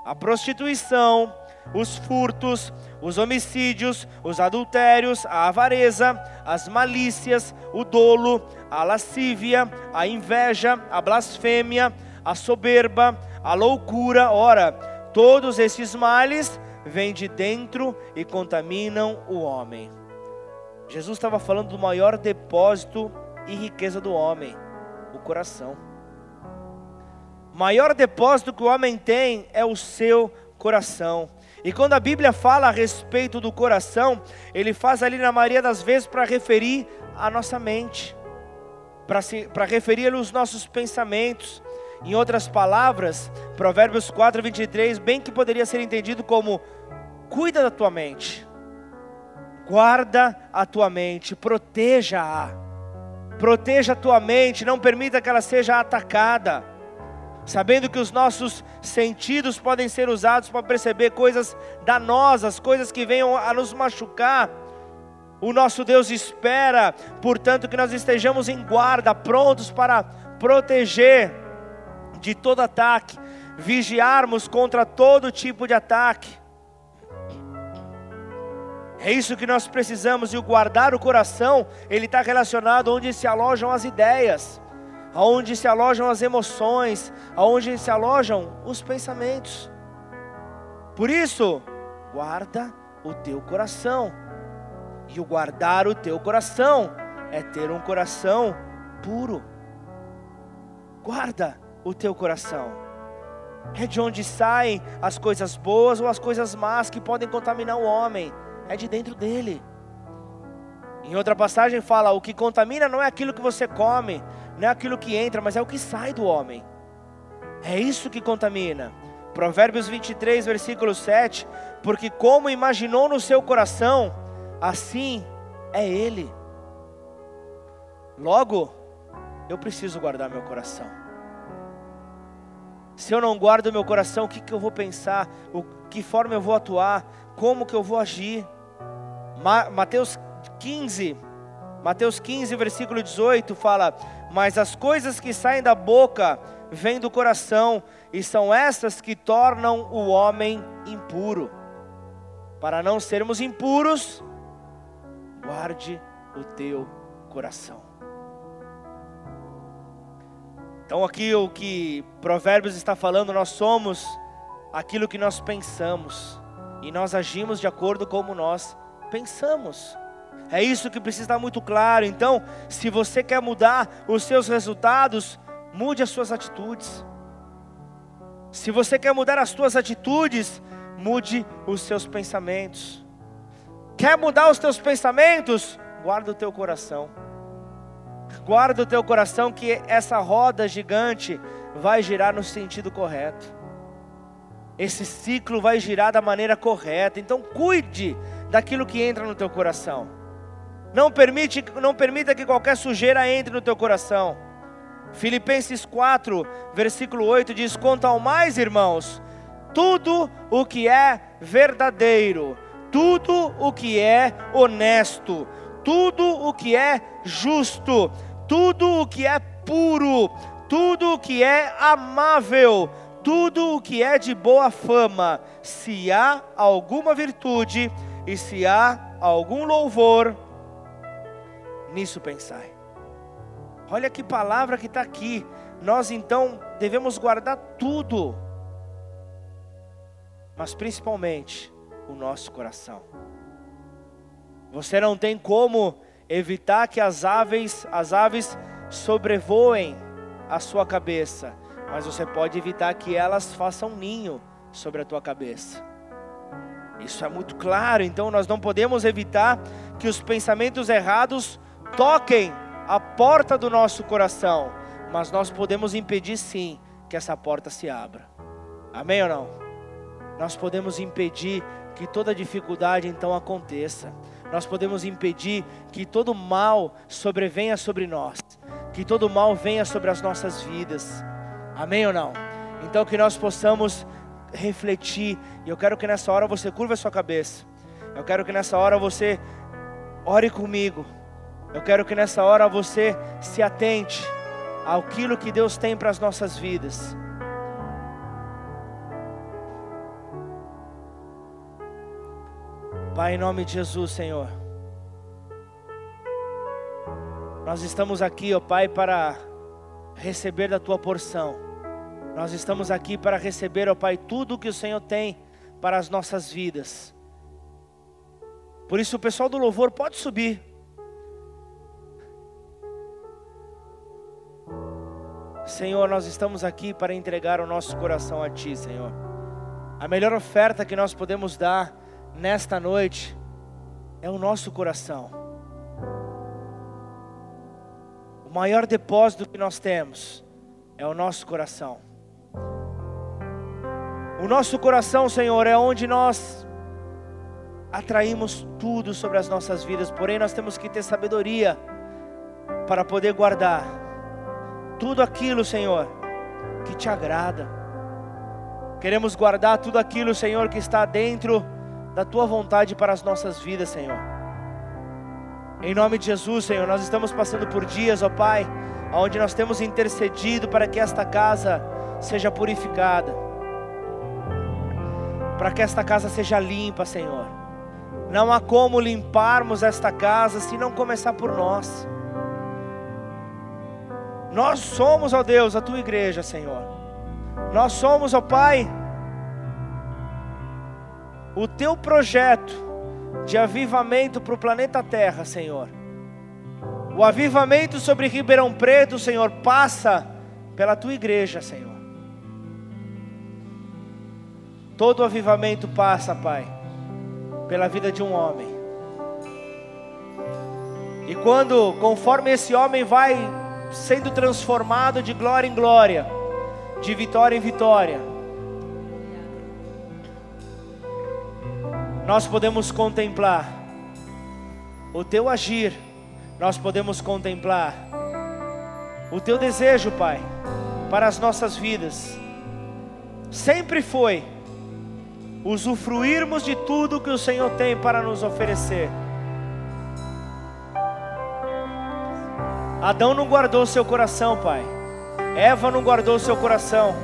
Speaker 1: a prostituição, os furtos, os homicídios, os adultérios, a avareza, as malícias, o dolo, a lascívia, a inveja, a blasfêmia, a soberba, a loucura. Ora, todos estes males vêm de dentro e contaminam o homem. Jesus estava falando do maior depósito e riqueza do homem, o coração. Maior depósito que o homem tem é o seu coração. E quando a Bíblia fala a respeito do coração, ele faz ali na maioria das vezes para referir a nossa mente, para referir os nossos pensamentos. Em outras palavras, Provérbios 4, 23, bem que poderia ser entendido como: cuida da tua mente, guarda a tua mente, proteja-a, proteja a tua mente, não permita que ela seja atacada sabendo que os nossos sentidos podem ser usados para perceber coisas danosas, coisas que venham a nos machucar. O nosso Deus espera, portanto, que nós estejamos em guarda, prontos para proteger de todo ataque, vigiarmos contra todo tipo de ataque. É isso que nós precisamos, e o guardar o coração, ele está relacionado onde se alojam as ideias aonde se alojam as emoções, aonde se alojam os pensamentos. Por isso, guarda o teu coração. E o guardar o teu coração é ter um coração puro. Guarda o teu coração. É de onde saem as coisas boas ou as coisas más que podem contaminar o homem. É de dentro dele. Em outra passagem fala: o que contamina não é aquilo que você come, não é aquilo que entra, mas é o que sai do homem. É isso que contamina. Provérbios 23, versículo 7: Porque como imaginou no seu coração, assim é ele. Logo, eu preciso guardar meu coração. Se eu não guardo meu coração, o que, que eu vou pensar? O, que forma eu vou atuar? Como que eu vou agir? Ma, Mateus 15, Mateus 15, versículo 18 fala: mas as coisas que saem da boca vêm do coração, e são essas que tornam o homem impuro. Para não sermos impuros, guarde o teu coração. Então, aqui o que Provérbios está falando, nós somos aquilo que nós pensamos, e nós agimos de acordo como nós pensamos. É isso que precisa estar muito claro. Então, se você quer mudar os seus resultados, mude as suas atitudes. Se você quer mudar as suas atitudes, mude os seus pensamentos. Quer mudar os teus pensamentos? Guarda o teu coração. Guarda o teu coração que essa roda gigante vai girar no sentido correto. Esse ciclo vai girar da maneira correta. Então cuide daquilo que entra no teu coração. Não permite, não permita que qualquer sujeira entre no teu coração. Filipenses 4, versículo 8 diz: Quanto ao mais, irmãos, tudo o que é verdadeiro, tudo o que é honesto, tudo o que é justo, tudo o que é puro, tudo o que é amável, tudo o que é de boa fama, se há alguma virtude e se há algum louvor, nisso pensai. Olha que palavra que está aqui. Nós então devemos guardar tudo, mas principalmente o nosso coração. Você não tem como evitar que as aves, as aves sobrevoem a sua cabeça, mas você pode evitar que elas façam ninho sobre a tua cabeça. Isso é muito claro, então nós não podemos evitar que os pensamentos errados toquem a porta do nosso coração, mas nós podemos impedir sim que essa porta se abra. Amém ou não? Nós podemos impedir que toda dificuldade então aconteça. Nós podemos impedir que todo mal sobrevenha sobre nós, que todo mal venha sobre as nossas vidas. Amém ou não? Então que nós possamos refletir, e eu quero que nessa hora você curva a sua cabeça. Eu quero que nessa hora você ore comigo. Eu quero que nessa hora você se atente àquilo que Deus tem para as nossas vidas. Pai, em nome de Jesus, Senhor. Nós estamos aqui, ó Pai, para receber da tua porção. Nós estamos aqui para receber, ó Pai, tudo que o Senhor tem para as nossas vidas. Por isso, o pessoal do louvor pode subir. Senhor, nós estamos aqui para entregar o nosso coração a Ti, Senhor. A melhor oferta que nós podemos dar nesta noite é o nosso coração. O maior depósito que nós temos é o nosso coração. O nosso coração, Senhor, é onde nós atraímos tudo sobre as nossas vidas, porém nós temos que ter sabedoria para poder guardar tudo aquilo, Senhor, que te agrada. Queremos guardar tudo aquilo, Senhor, que está dentro da tua vontade para as nossas vidas, Senhor. Em nome de Jesus, Senhor, nós estamos passando por dias, ó Pai, onde nós temos intercedido para que esta casa seja purificada, para que esta casa seja limpa, Senhor. Não há como limparmos esta casa se não começar por nós. Nós somos, ó Deus, a tua igreja, Senhor. Nós somos, ó Pai, o teu projeto de avivamento para o planeta Terra, Senhor. O avivamento sobre Ribeirão Preto, Senhor, passa pela tua igreja, Senhor. Todo avivamento passa, Pai, pela vida de um homem. E quando, conforme esse homem vai sendo transformado de glória em glória, de vitória em vitória, nós podemos contemplar o teu agir, nós podemos contemplar o teu desejo, Pai, para as nossas vidas. Sempre foi usufruirmos de tudo que o Senhor tem para nos oferecer. Adão não guardou seu coração, Pai. Eva não guardou seu coração.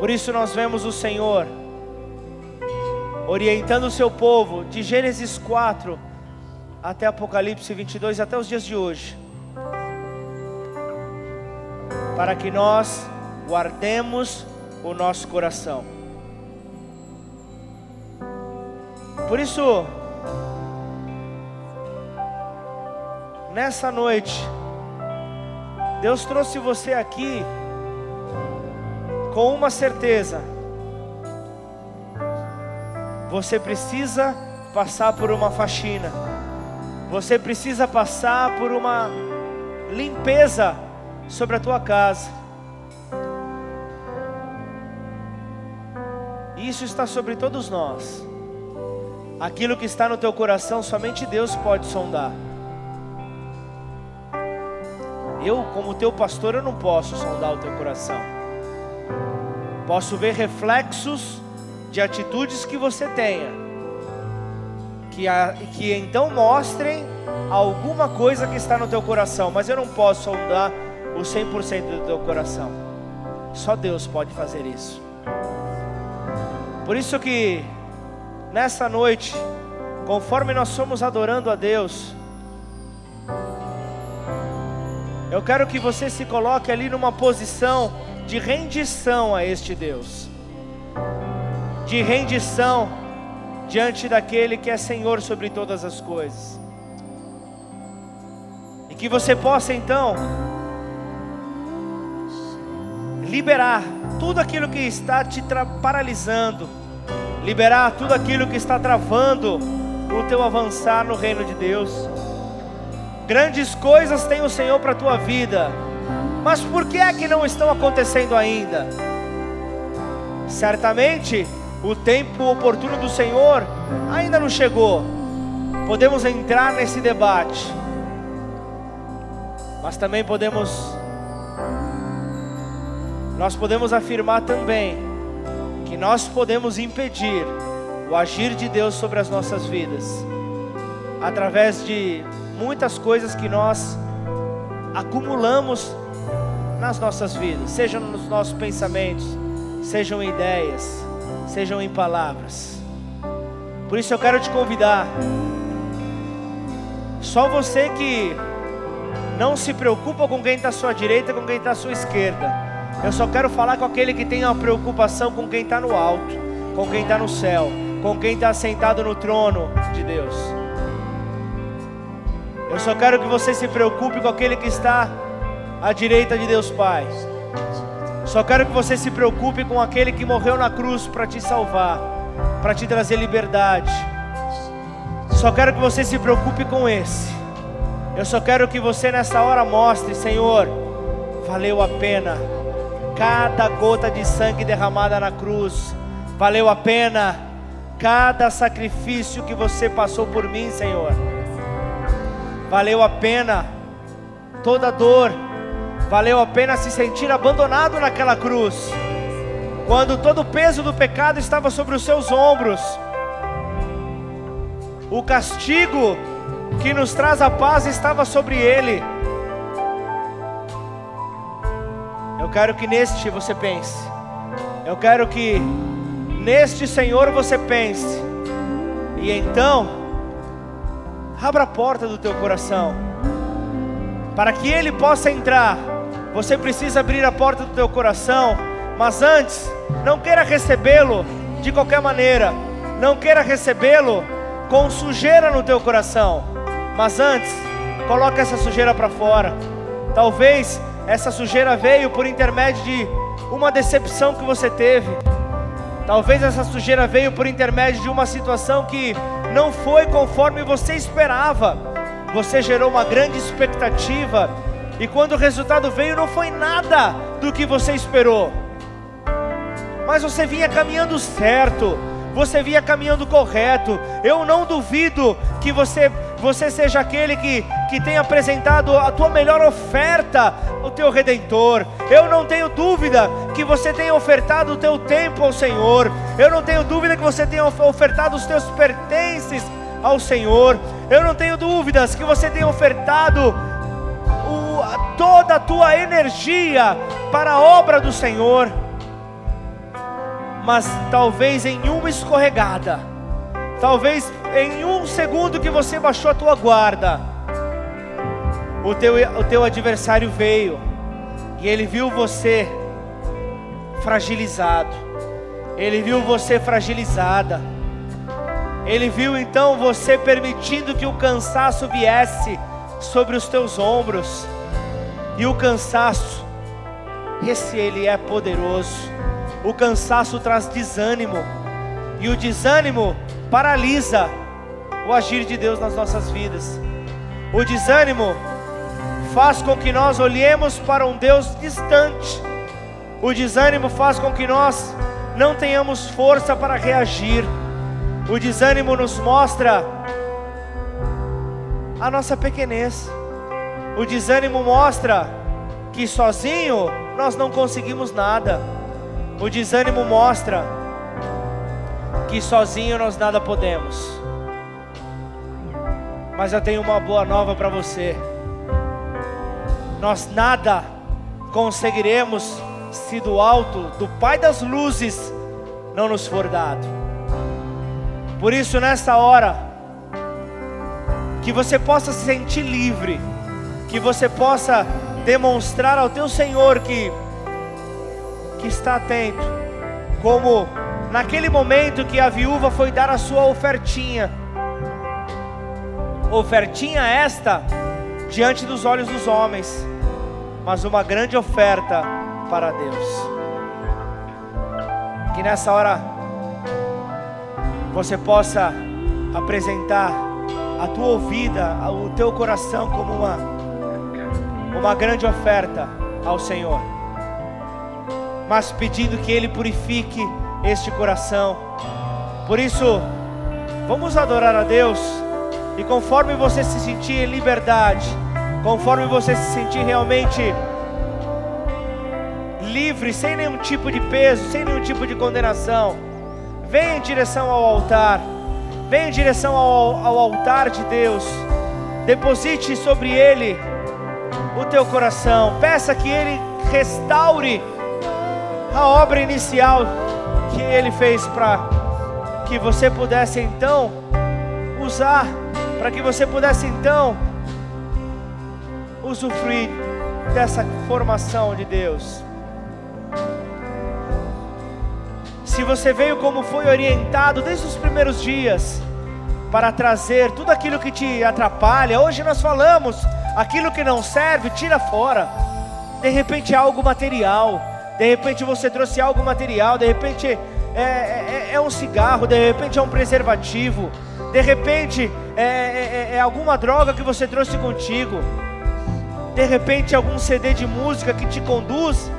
Speaker 1: Por isso nós vemos o Senhor orientando o seu povo de Gênesis 4 até Apocalipse 22, até os dias de hoje, para que nós guardemos o nosso coração. Por isso, nessa noite, Deus trouxe você aqui com uma certeza. Você precisa passar por uma faxina. Você precisa passar por uma limpeza sobre a tua casa. Isso está sobre todos nós. Aquilo que está no teu coração, somente Deus pode sondar. Eu, como teu pastor, eu não posso sondar o teu coração. Posso ver reflexos de atitudes que você tenha, que, a, que então mostrem alguma coisa que está no teu coração, mas eu não posso sondar o 100% do teu coração. Só Deus pode fazer isso. Por isso que nessa noite, conforme nós somos adorando a Deus, eu quero que você se coloque ali numa posição de rendição a este Deus, de rendição diante daquele que é Senhor sobre todas as coisas, e que você possa então liberar tudo aquilo que está te paralisando, liberar tudo aquilo que está travando o teu avançar no reino de Deus. Grandes coisas tem o Senhor para a tua vida, mas por que é que não estão acontecendo ainda? Certamente o tempo oportuno do Senhor ainda não chegou. Podemos entrar nesse debate, mas também podemos nós podemos afirmar também que nós podemos impedir o agir de Deus sobre as nossas vidas, através de muitas coisas que nós acumulamos nas nossas vidas, sejam nos nossos pensamentos, sejam em ideias, sejam em palavras. Por isso eu quero te convidar, só você que não se preocupa com quem está à sua direita, com quem está à sua esquerda eu só quero falar com aquele que tem uma preocupação com quem está no alto, com quem está no céu, com quem está sentado no trono de Deus. Eu só quero que você se preocupe com aquele que está à direita de Deus Pai. Só quero que você se preocupe com aquele que morreu na cruz para te salvar, para te trazer liberdade. Só quero que você se preocupe com esse. Eu só quero que você nessa hora mostre, Senhor, valeu a pena cada gota de sangue derramada na cruz, valeu a pena cada sacrifício que você passou por mim, Senhor. Valeu a pena toda dor, valeu a pena se sentir abandonado naquela cruz, quando todo o peso do pecado estava sobre os seus ombros. O castigo que nos traz a paz estava sobre ele. Eu quero que neste você pense. Eu quero que neste Senhor você pense. E então, abra a porta do teu coração. Para que Ele possa entrar, você precisa abrir a porta do teu coração. Mas antes, não queira recebê-lo de qualquer maneira. Não queira recebê-lo com sujeira no teu coração. Mas antes, coloque essa sujeira para fora. Talvez essa sujeira veio por intermédio de uma decepção que você teve. Talvez essa sujeira veio por intermédio de uma situação que não foi conforme você esperava. Você gerou uma grande expectativa e quando o resultado veio não foi nada do que você esperou. Mas você vinha caminhando certo, você vinha caminhando correto. Eu não duvido que você você seja aquele que, que tenha apresentado a tua melhor oferta ao teu redentor. Eu não tenho dúvida que você tenha ofertado o teu tempo ao Senhor. Eu não tenho dúvida que você tenha ofertado os teus pertences ao Senhor. Eu não tenho dúvidas que você tenha ofertado o, toda a tua energia para a obra do Senhor. Mas talvez em uma escorregada, talvez em um segundo que você baixou a tua guarda, o teu, o teu adversário veio e ele viu você fragilizado, ele viu você fragilizada, Ele viu então você permitindo que o cansaço viesse sobre os teus ombros. E o cansaço, esse ele é poderoso. O cansaço traz desânimo. E o desânimo paralisa o agir de Deus nas nossas vidas. O desânimo faz com que nós olhemos para um Deus distante. O desânimo faz com que nós não tenhamos força para reagir. O desânimo nos mostra a nossa pequenez. O desânimo mostra que sozinho nós não conseguimos nada. O desânimo mostra que sozinho nós nada podemos. Mas eu tenho uma boa nova para você. Nós nada conseguiremos se do alto, do Pai das luzes, não nos for dado. Por isso, nessa hora, que você possa se sentir livre, que você possa demonstrar ao teu Senhor que, que está atento, como naquele momento que a viúva foi dar a sua ofertinha, ofertinha esta diante dos olhos dos homens, mas uma grande oferta para Deus. Que nessa hora você possa apresentar a tua ouvida, o teu coração como uma, uma grande oferta ao Senhor, mas pedindo que Ele purifique este coração. Por isso, vamos adorar a Deus, e conforme você se sentir em liberdade, conforme você se sentir realmente livre, sem nenhum tipo de peso, sem nenhum tipo de condenação, Venha em direção ao altar. Venha em direção ao, ao altar de Deus. Deposite sobre ele o teu coração. Peça que ele restaure a obra inicial que ele fez para que você pudesse então usar, para que você pudesse então usufruir dessa formação de Deus. Se você veio como foi orientado desde os primeiros dias, para trazer tudo aquilo que te atrapalha, hoje nós falamos, aquilo que não serve, tira fora. De repente algo material, de repente você trouxe algo material, de repente é, é, é, é um cigarro, de repente é um preservativo, de repente é, é, é alguma droga que você trouxe contigo, de repente algum CD de música que te conduz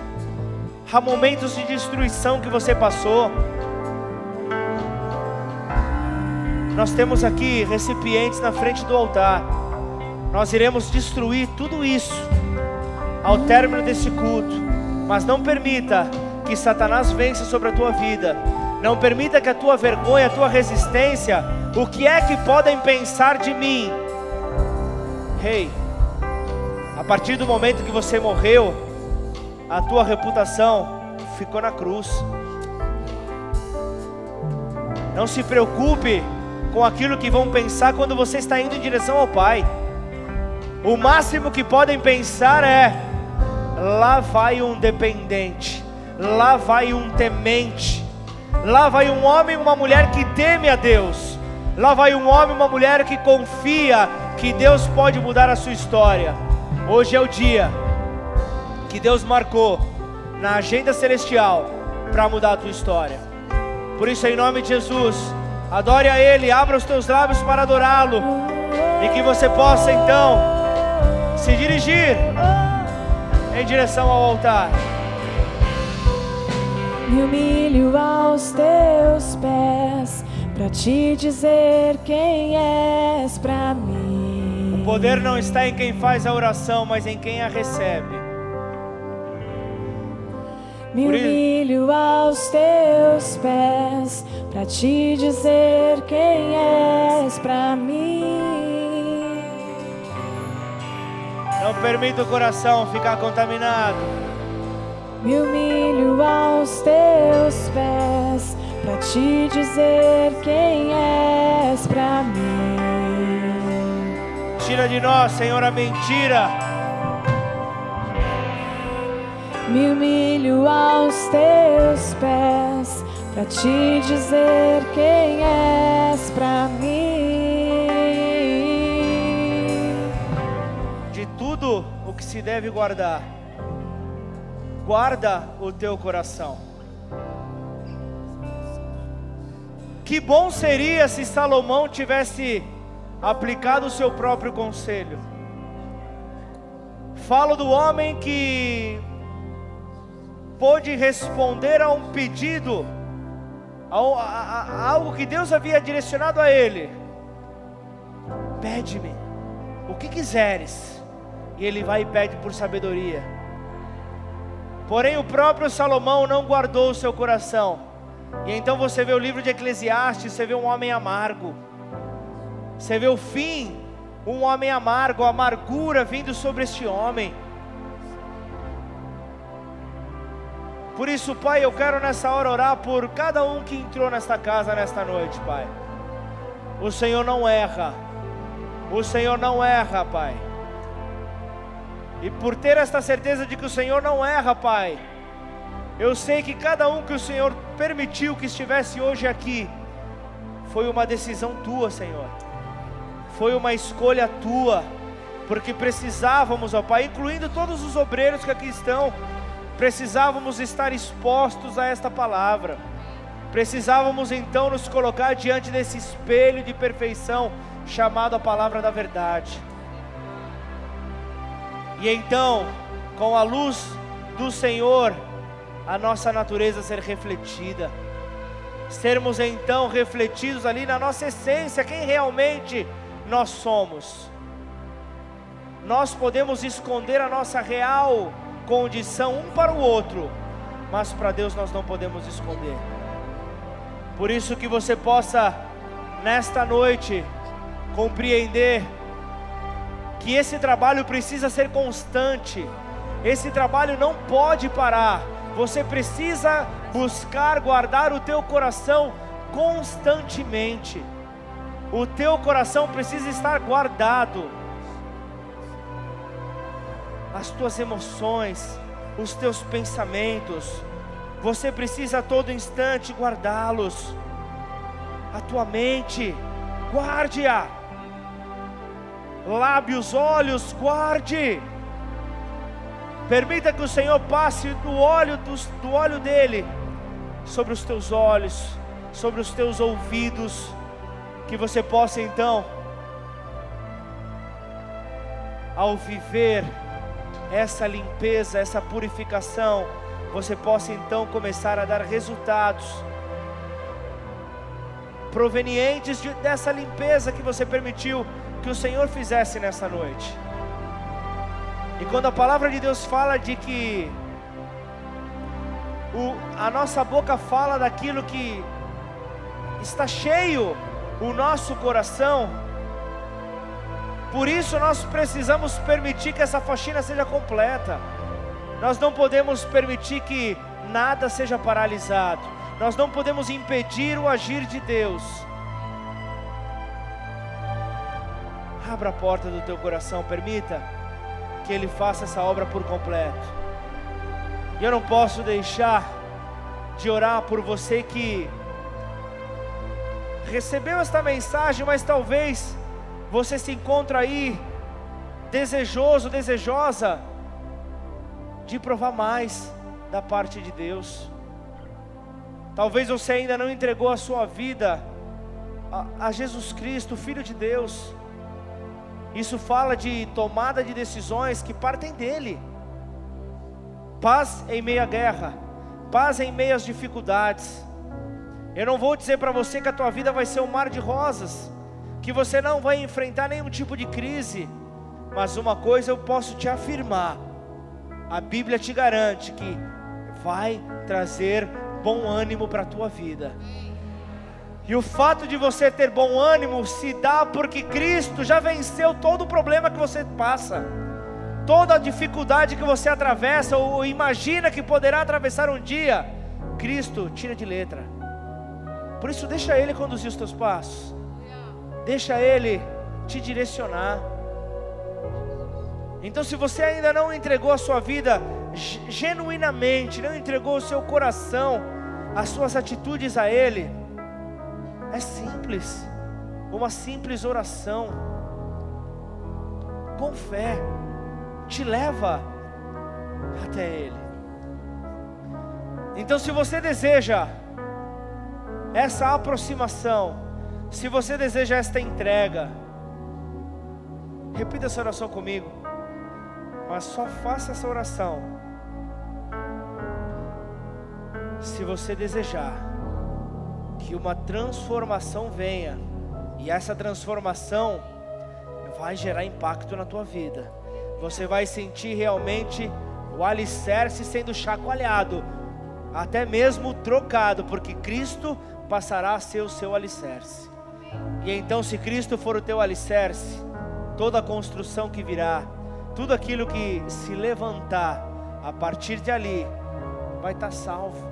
Speaker 1: Há momentos de destruição que você passou. Nós temos aqui recipientes na frente do altar. Nós iremos destruir tudo isso ao término desse culto. Mas não permita que Satanás vença sobre a tua vida. Não permita que a tua vergonha, a tua resistência, o que é que podem pensar de mim? Rei, hey, a partir do momento que você morreu, a tua reputação ficou na cruz. Não se preocupe com aquilo que vão pensar quando você está indo em direção ao Pai. O máximo que podem pensar é: lá vai um dependente, lá vai um temente, lá vai um homem e uma mulher que teme a Deus, lá vai um homem e uma mulher que confia que Deus pode mudar a sua história. Hoje é o dia que Deus marcou na agenda celestial para mudar a tua história. Por isso, em nome de Jesus, adore a Ele, abra os teus lábios para adorá-lo, e que você possa então se dirigir em direção ao altar.
Speaker 3: Me humilho aos teus pés para te dizer quem és para mim.
Speaker 1: O poder não está em quem faz a oração, mas em quem a recebe.
Speaker 3: Me humilho aos teus pés para te dizer quem és para mim.
Speaker 1: Não permita o coração ficar contaminado.
Speaker 3: Me humilho aos teus pés para te dizer quem és para mim.
Speaker 1: Tira de nós, Senhor, a mentira
Speaker 3: me humilho aos teus pés para te dizer quem és para mim.
Speaker 1: Se deve guardar, guarda o teu coração. Que bom seria se Salomão tivesse aplicado o seu próprio conselho. Falo do homem que pôde responder a um pedido, a, a, a algo que Deus havia direcionado a ele. Pede-me o que quiseres, e ele vai e pede por sabedoria. Porém, o próprio Salomão não guardou o seu coração. E então você vê o livro de Eclesiastes, você vê um homem amargo. Você vê o fim, um homem amargo, a amargura vindo sobre este homem. Por isso, Pai, eu quero nessa hora orar por cada um que entrou nesta casa nesta noite, Pai. O Senhor não erra. O Senhor não erra, Pai. E por ter esta certeza de que o Senhor não erra, Pai, eu sei que cada um que o Senhor permitiu que estivesse hoje aqui, foi uma decisão tua, Senhor. Foi uma escolha tua, porque precisávamos, ó Pai, incluindo todos os obreiros que aqui estão, precisávamos estar expostos a esta palavra. Precisávamos então nos colocar diante desse espelho de perfeição chamado a palavra da verdade. E então, com a luz do Senhor, a nossa natureza ser refletida. Sermos então refletidos ali na nossa essência, quem realmente nós somos. Nós podemos esconder a nossa real condição um para o outro, mas para Deus nós não podemos esconder. Por isso que você possa nesta noite compreender que esse trabalho precisa ser constante. Esse trabalho não pode parar. Você precisa buscar guardar o teu coração constantemente. O teu coração precisa estar guardado as tuas emoções, os teus pensamentos. Você precisa a todo instante guardá-los. A tua mente, guarde-a. Lábios, olhos, guarde. Permita que o Senhor passe do óleo do, do óleo dele sobre os teus olhos, sobre os teus ouvidos, que você possa então ao viver essa limpeza, essa purificação, você possa então começar a dar resultados provenientes de, dessa limpeza que você permitiu que o Senhor fizesse nessa noite. E quando a palavra de Deus fala de que o, a nossa boca fala daquilo que está cheio o nosso coração, por isso nós precisamos permitir que essa faxina seja completa. Nós não podemos permitir que nada seja paralisado. Nós não podemos impedir o agir de Deus. Abra a porta do teu coração, permita que Ele faça essa obra por completo. E eu não posso deixar de orar por você que recebeu esta mensagem, mas talvez você se encontra aí desejoso, desejosa de provar mais da parte de Deus. Talvez você ainda não entregou a sua vida a, a Jesus Cristo, Filho de Deus. Isso fala de tomada de decisões que partem dele. Paz em meio à guerra, paz em meio às dificuldades. Eu não vou dizer para você que a tua vida vai ser um mar de rosas que você não vai enfrentar nenhum tipo de crise, mas uma coisa eu posso te afirmar: a Bíblia te garante que vai trazer bom ânimo para a tua vida. E o fato de você ter bom ânimo se dá porque Cristo já venceu todo o problema que você passa, toda a dificuldade que você atravessa ou imagina que poderá atravessar um dia. Cristo tira de letra. Por isso, deixa Ele conduzir os teus passos. Deixa Ele te direcionar. Então, se você ainda não entregou a sua vida genuinamente, não entregou o seu coração as suas atitudes a Ele. É simples, uma simples oração, com fé, te leva até Ele. Então, se você deseja essa aproximação, se você deseja esta entrega, repita essa oração comigo, mas só faça essa oração. Se você desejar que uma transformação venha, e essa transformação vai gerar impacto na tua vida, você vai sentir realmente o alicerce sendo chacoalhado, até mesmo trocado, porque Cristo passará a ser o seu alicerce. E então, se Cristo for o teu alicerce, toda a construção que virá, tudo aquilo que se levantar a partir de ali, vai estar salvo,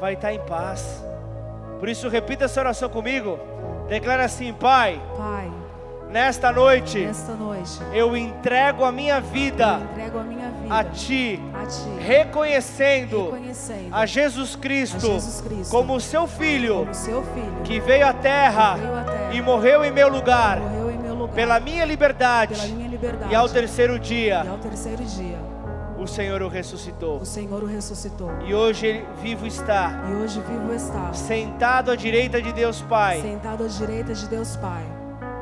Speaker 1: vai estar em paz. Por isso, repita essa oração comigo. Declara assim: Pai,
Speaker 4: Pai,
Speaker 1: nesta noite,
Speaker 4: nesta noite,
Speaker 1: eu entrego a minha vida
Speaker 4: a minha vida
Speaker 1: a Ti,
Speaker 4: a Ti,
Speaker 1: reconhecendo
Speaker 4: reconhecendo
Speaker 1: a Jesus Cristo,
Speaker 4: a Jesus Cristo
Speaker 1: como o Seu Filho,
Speaker 4: como seu Filho,
Speaker 1: que veio à terra
Speaker 4: veio à terra
Speaker 1: e morreu em meu lugar,
Speaker 4: em meu lugar,
Speaker 1: pela minha liberdade,
Speaker 4: pela minha liberdade,
Speaker 1: e ao terceiro
Speaker 4: e
Speaker 1: dia
Speaker 4: ao terceiro dia,
Speaker 1: o Senhor o ressuscitou.
Speaker 4: o Senhor o ressuscitou.
Speaker 1: E hoje ele vivo está,
Speaker 4: E hoje vivo está,
Speaker 1: sentado à direita de Deus Pai,
Speaker 4: sentado à direita de Deus Pai,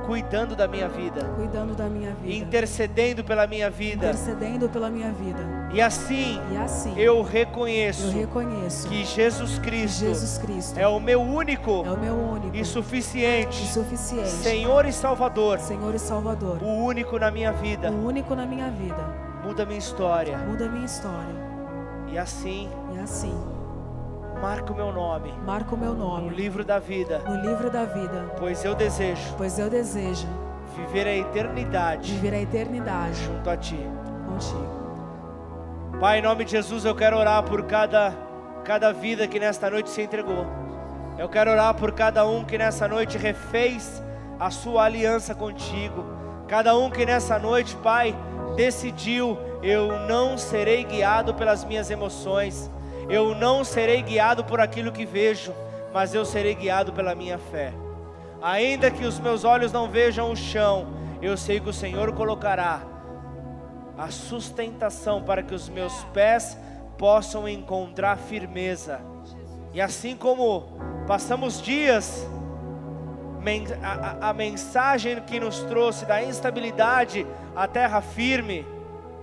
Speaker 1: cuidando da minha vida,
Speaker 4: cuidando da minha vida,
Speaker 1: intercedendo pela minha vida.
Speaker 4: intercedendo pela minha vida.
Speaker 1: E assim
Speaker 4: E assim,
Speaker 1: eu
Speaker 4: eu
Speaker 1: reconheço
Speaker 4: reconheço
Speaker 1: que Jesus
Speaker 4: que
Speaker 1: Cristo
Speaker 4: Jesus Cristo
Speaker 1: é o meu único
Speaker 4: é o meu único
Speaker 1: e suficiente
Speaker 4: e suficiente
Speaker 1: Senhor e Salvador,
Speaker 4: Senhor e Salvador,
Speaker 1: o único na minha vida.
Speaker 4: o único na minha vida.
Speaker 1: Muda minha história.
Speaker 4: Muda minha história.
Speaker 1: E assim,
Speaker 4: E assim,
Speaker 1: marca o meu nome
Speaker 4: marca o meu
Speaker 1: no
Speaker 4: nome
Speaker 1: livro da vida,
Speaker 4: no livro da vida,
Speaker 1: pois eu desejo
Speaker 4: pois eu desejo
Speaker 1: viver a eternidade
Speaker 4: viver a eternidade
Speaker 1: junto a ti.
Speaker 4: contigo.
Speaker 1: Pai, em nome de Jesus, eu quero orar por cada cada vida que nesta noite se entregou. Eu quero orar por cada um que nessa noite refez a sua aliança contigo. Cada um que nessa noite, Pai, decidiu: eu não serei guiado pelas minhas emoções, eu não serei guiado por aquilo que vejo, mas eu serei guiado pela minha fé. Ainda que os meus olhos não vejam o chão, eu sei que o Senhor colocará a sustentação para que os meus pés possam encontrar firmeza. E assim como passamos dias, a, mensagem que nos trouxe da instabilidade à terra firme,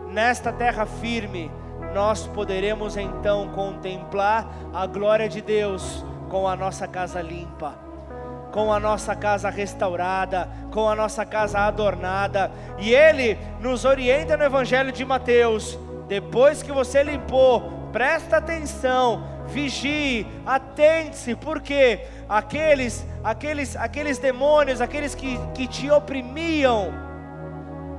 Speaker 1: nesta terra firme, nós poderemos então contemplar a glória de Deus com a nossa casa limpa com a nossa casa restaurada, com a nossa casa adornada. E Ele nos orienta no Evangelho de Mateus: depois que você limpou, presta atenção, vigie, atente-se, porque aqueles, aqueles, aqueles demônios, aqueles que, que te oprimiam,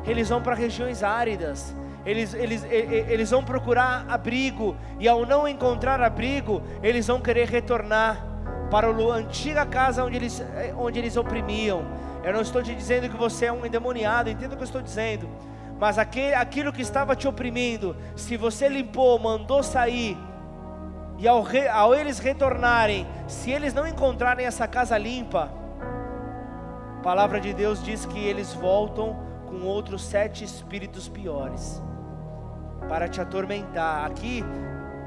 Speaker 1: eles vão para regiões áridas. Eles, eles, eles vão procurar abrigo, e ao não encontrar abrigo, eles vão querer retornar para a antiga casa onde eles, eh, onde eles oprimiam. Eu não estou te dizendo que você é um endemoniado, entenda o que eu estou dizendo. Mas aquele, aquilo que estava te oprimindo, se você limpou, mandou sair, e ao, re- ao eles retornarem, se eles não encontrarem essa casa limpa, a palavra de Deus diz que eles voltam com outros sete espíritos piores para te atormentar. Aqui,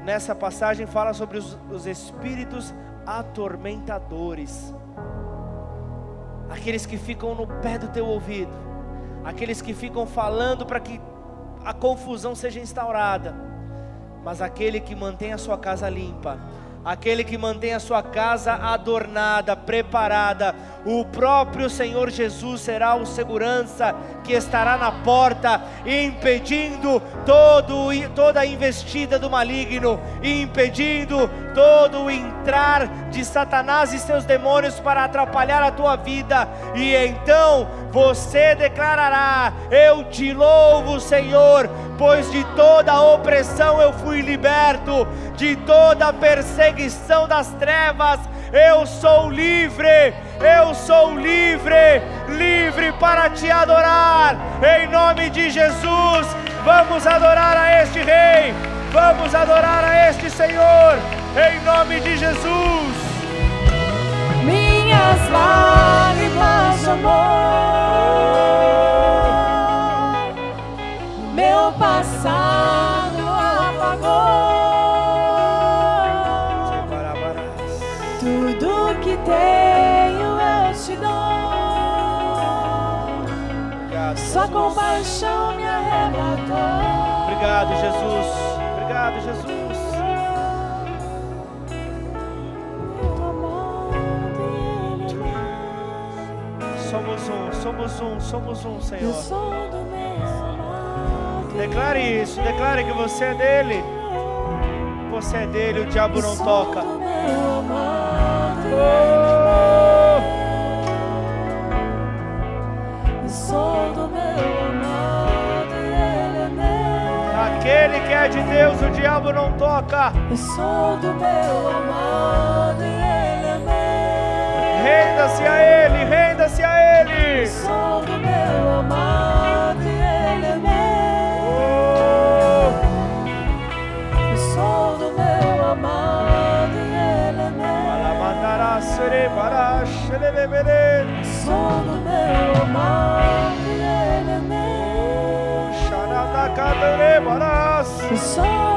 Speaker 1: nessa passagem, fala sobre os, os espíritos atormentadores. Aqueles que ficam no pé do teu ouvido, aqueles que ficam falando para que a confusão seja instaurada, mas aquele que mantém a sua casa limpa, aquele que mantém a sua casa adornada, preparada, o próprio Senhor Jesus será o segurança que estará na porta, impedindo todo, toda a investida do maligno, impedindo todo o entrar de Satanás e seus demônios para atrapalhar a tua vida, e então você declarará: Eu te louvo, Senhor, pois de toda opressão eu fui liberto, de toda perseguição das trevas. Eu sou livre, eu sou livre, livre para te adorar, em nome de Jesus. Vamos adorar a este Rei, Vamos adorar a este Senhor, em nome de Jesus.
Speaker 3: minhas lágrimas amor, Compaixão me arrebatou.
Speaker 1: Obrigado, Jesus. Obrigado, Jesus. Somos um, somos um, somos um, Senhor. Declare isso, declare que você é dele. Você é dele, o diabo não toca. Oh!
Speaker 3: É
Speaker 1: de Deus, o diabo não toca.
Speaker 3: Eu sou do meu amado e ele é meu.
Speaker 1: Renda-se a ele, renda-se a
Speaker 3: Eu
Speaker 1: ele.
Speaker 3: sou do meu amado e ele é meu.
Speaker 1: Oh!
Speaker 3: Eu sou do meu amado e ele é meu. Sou do meu amado e ele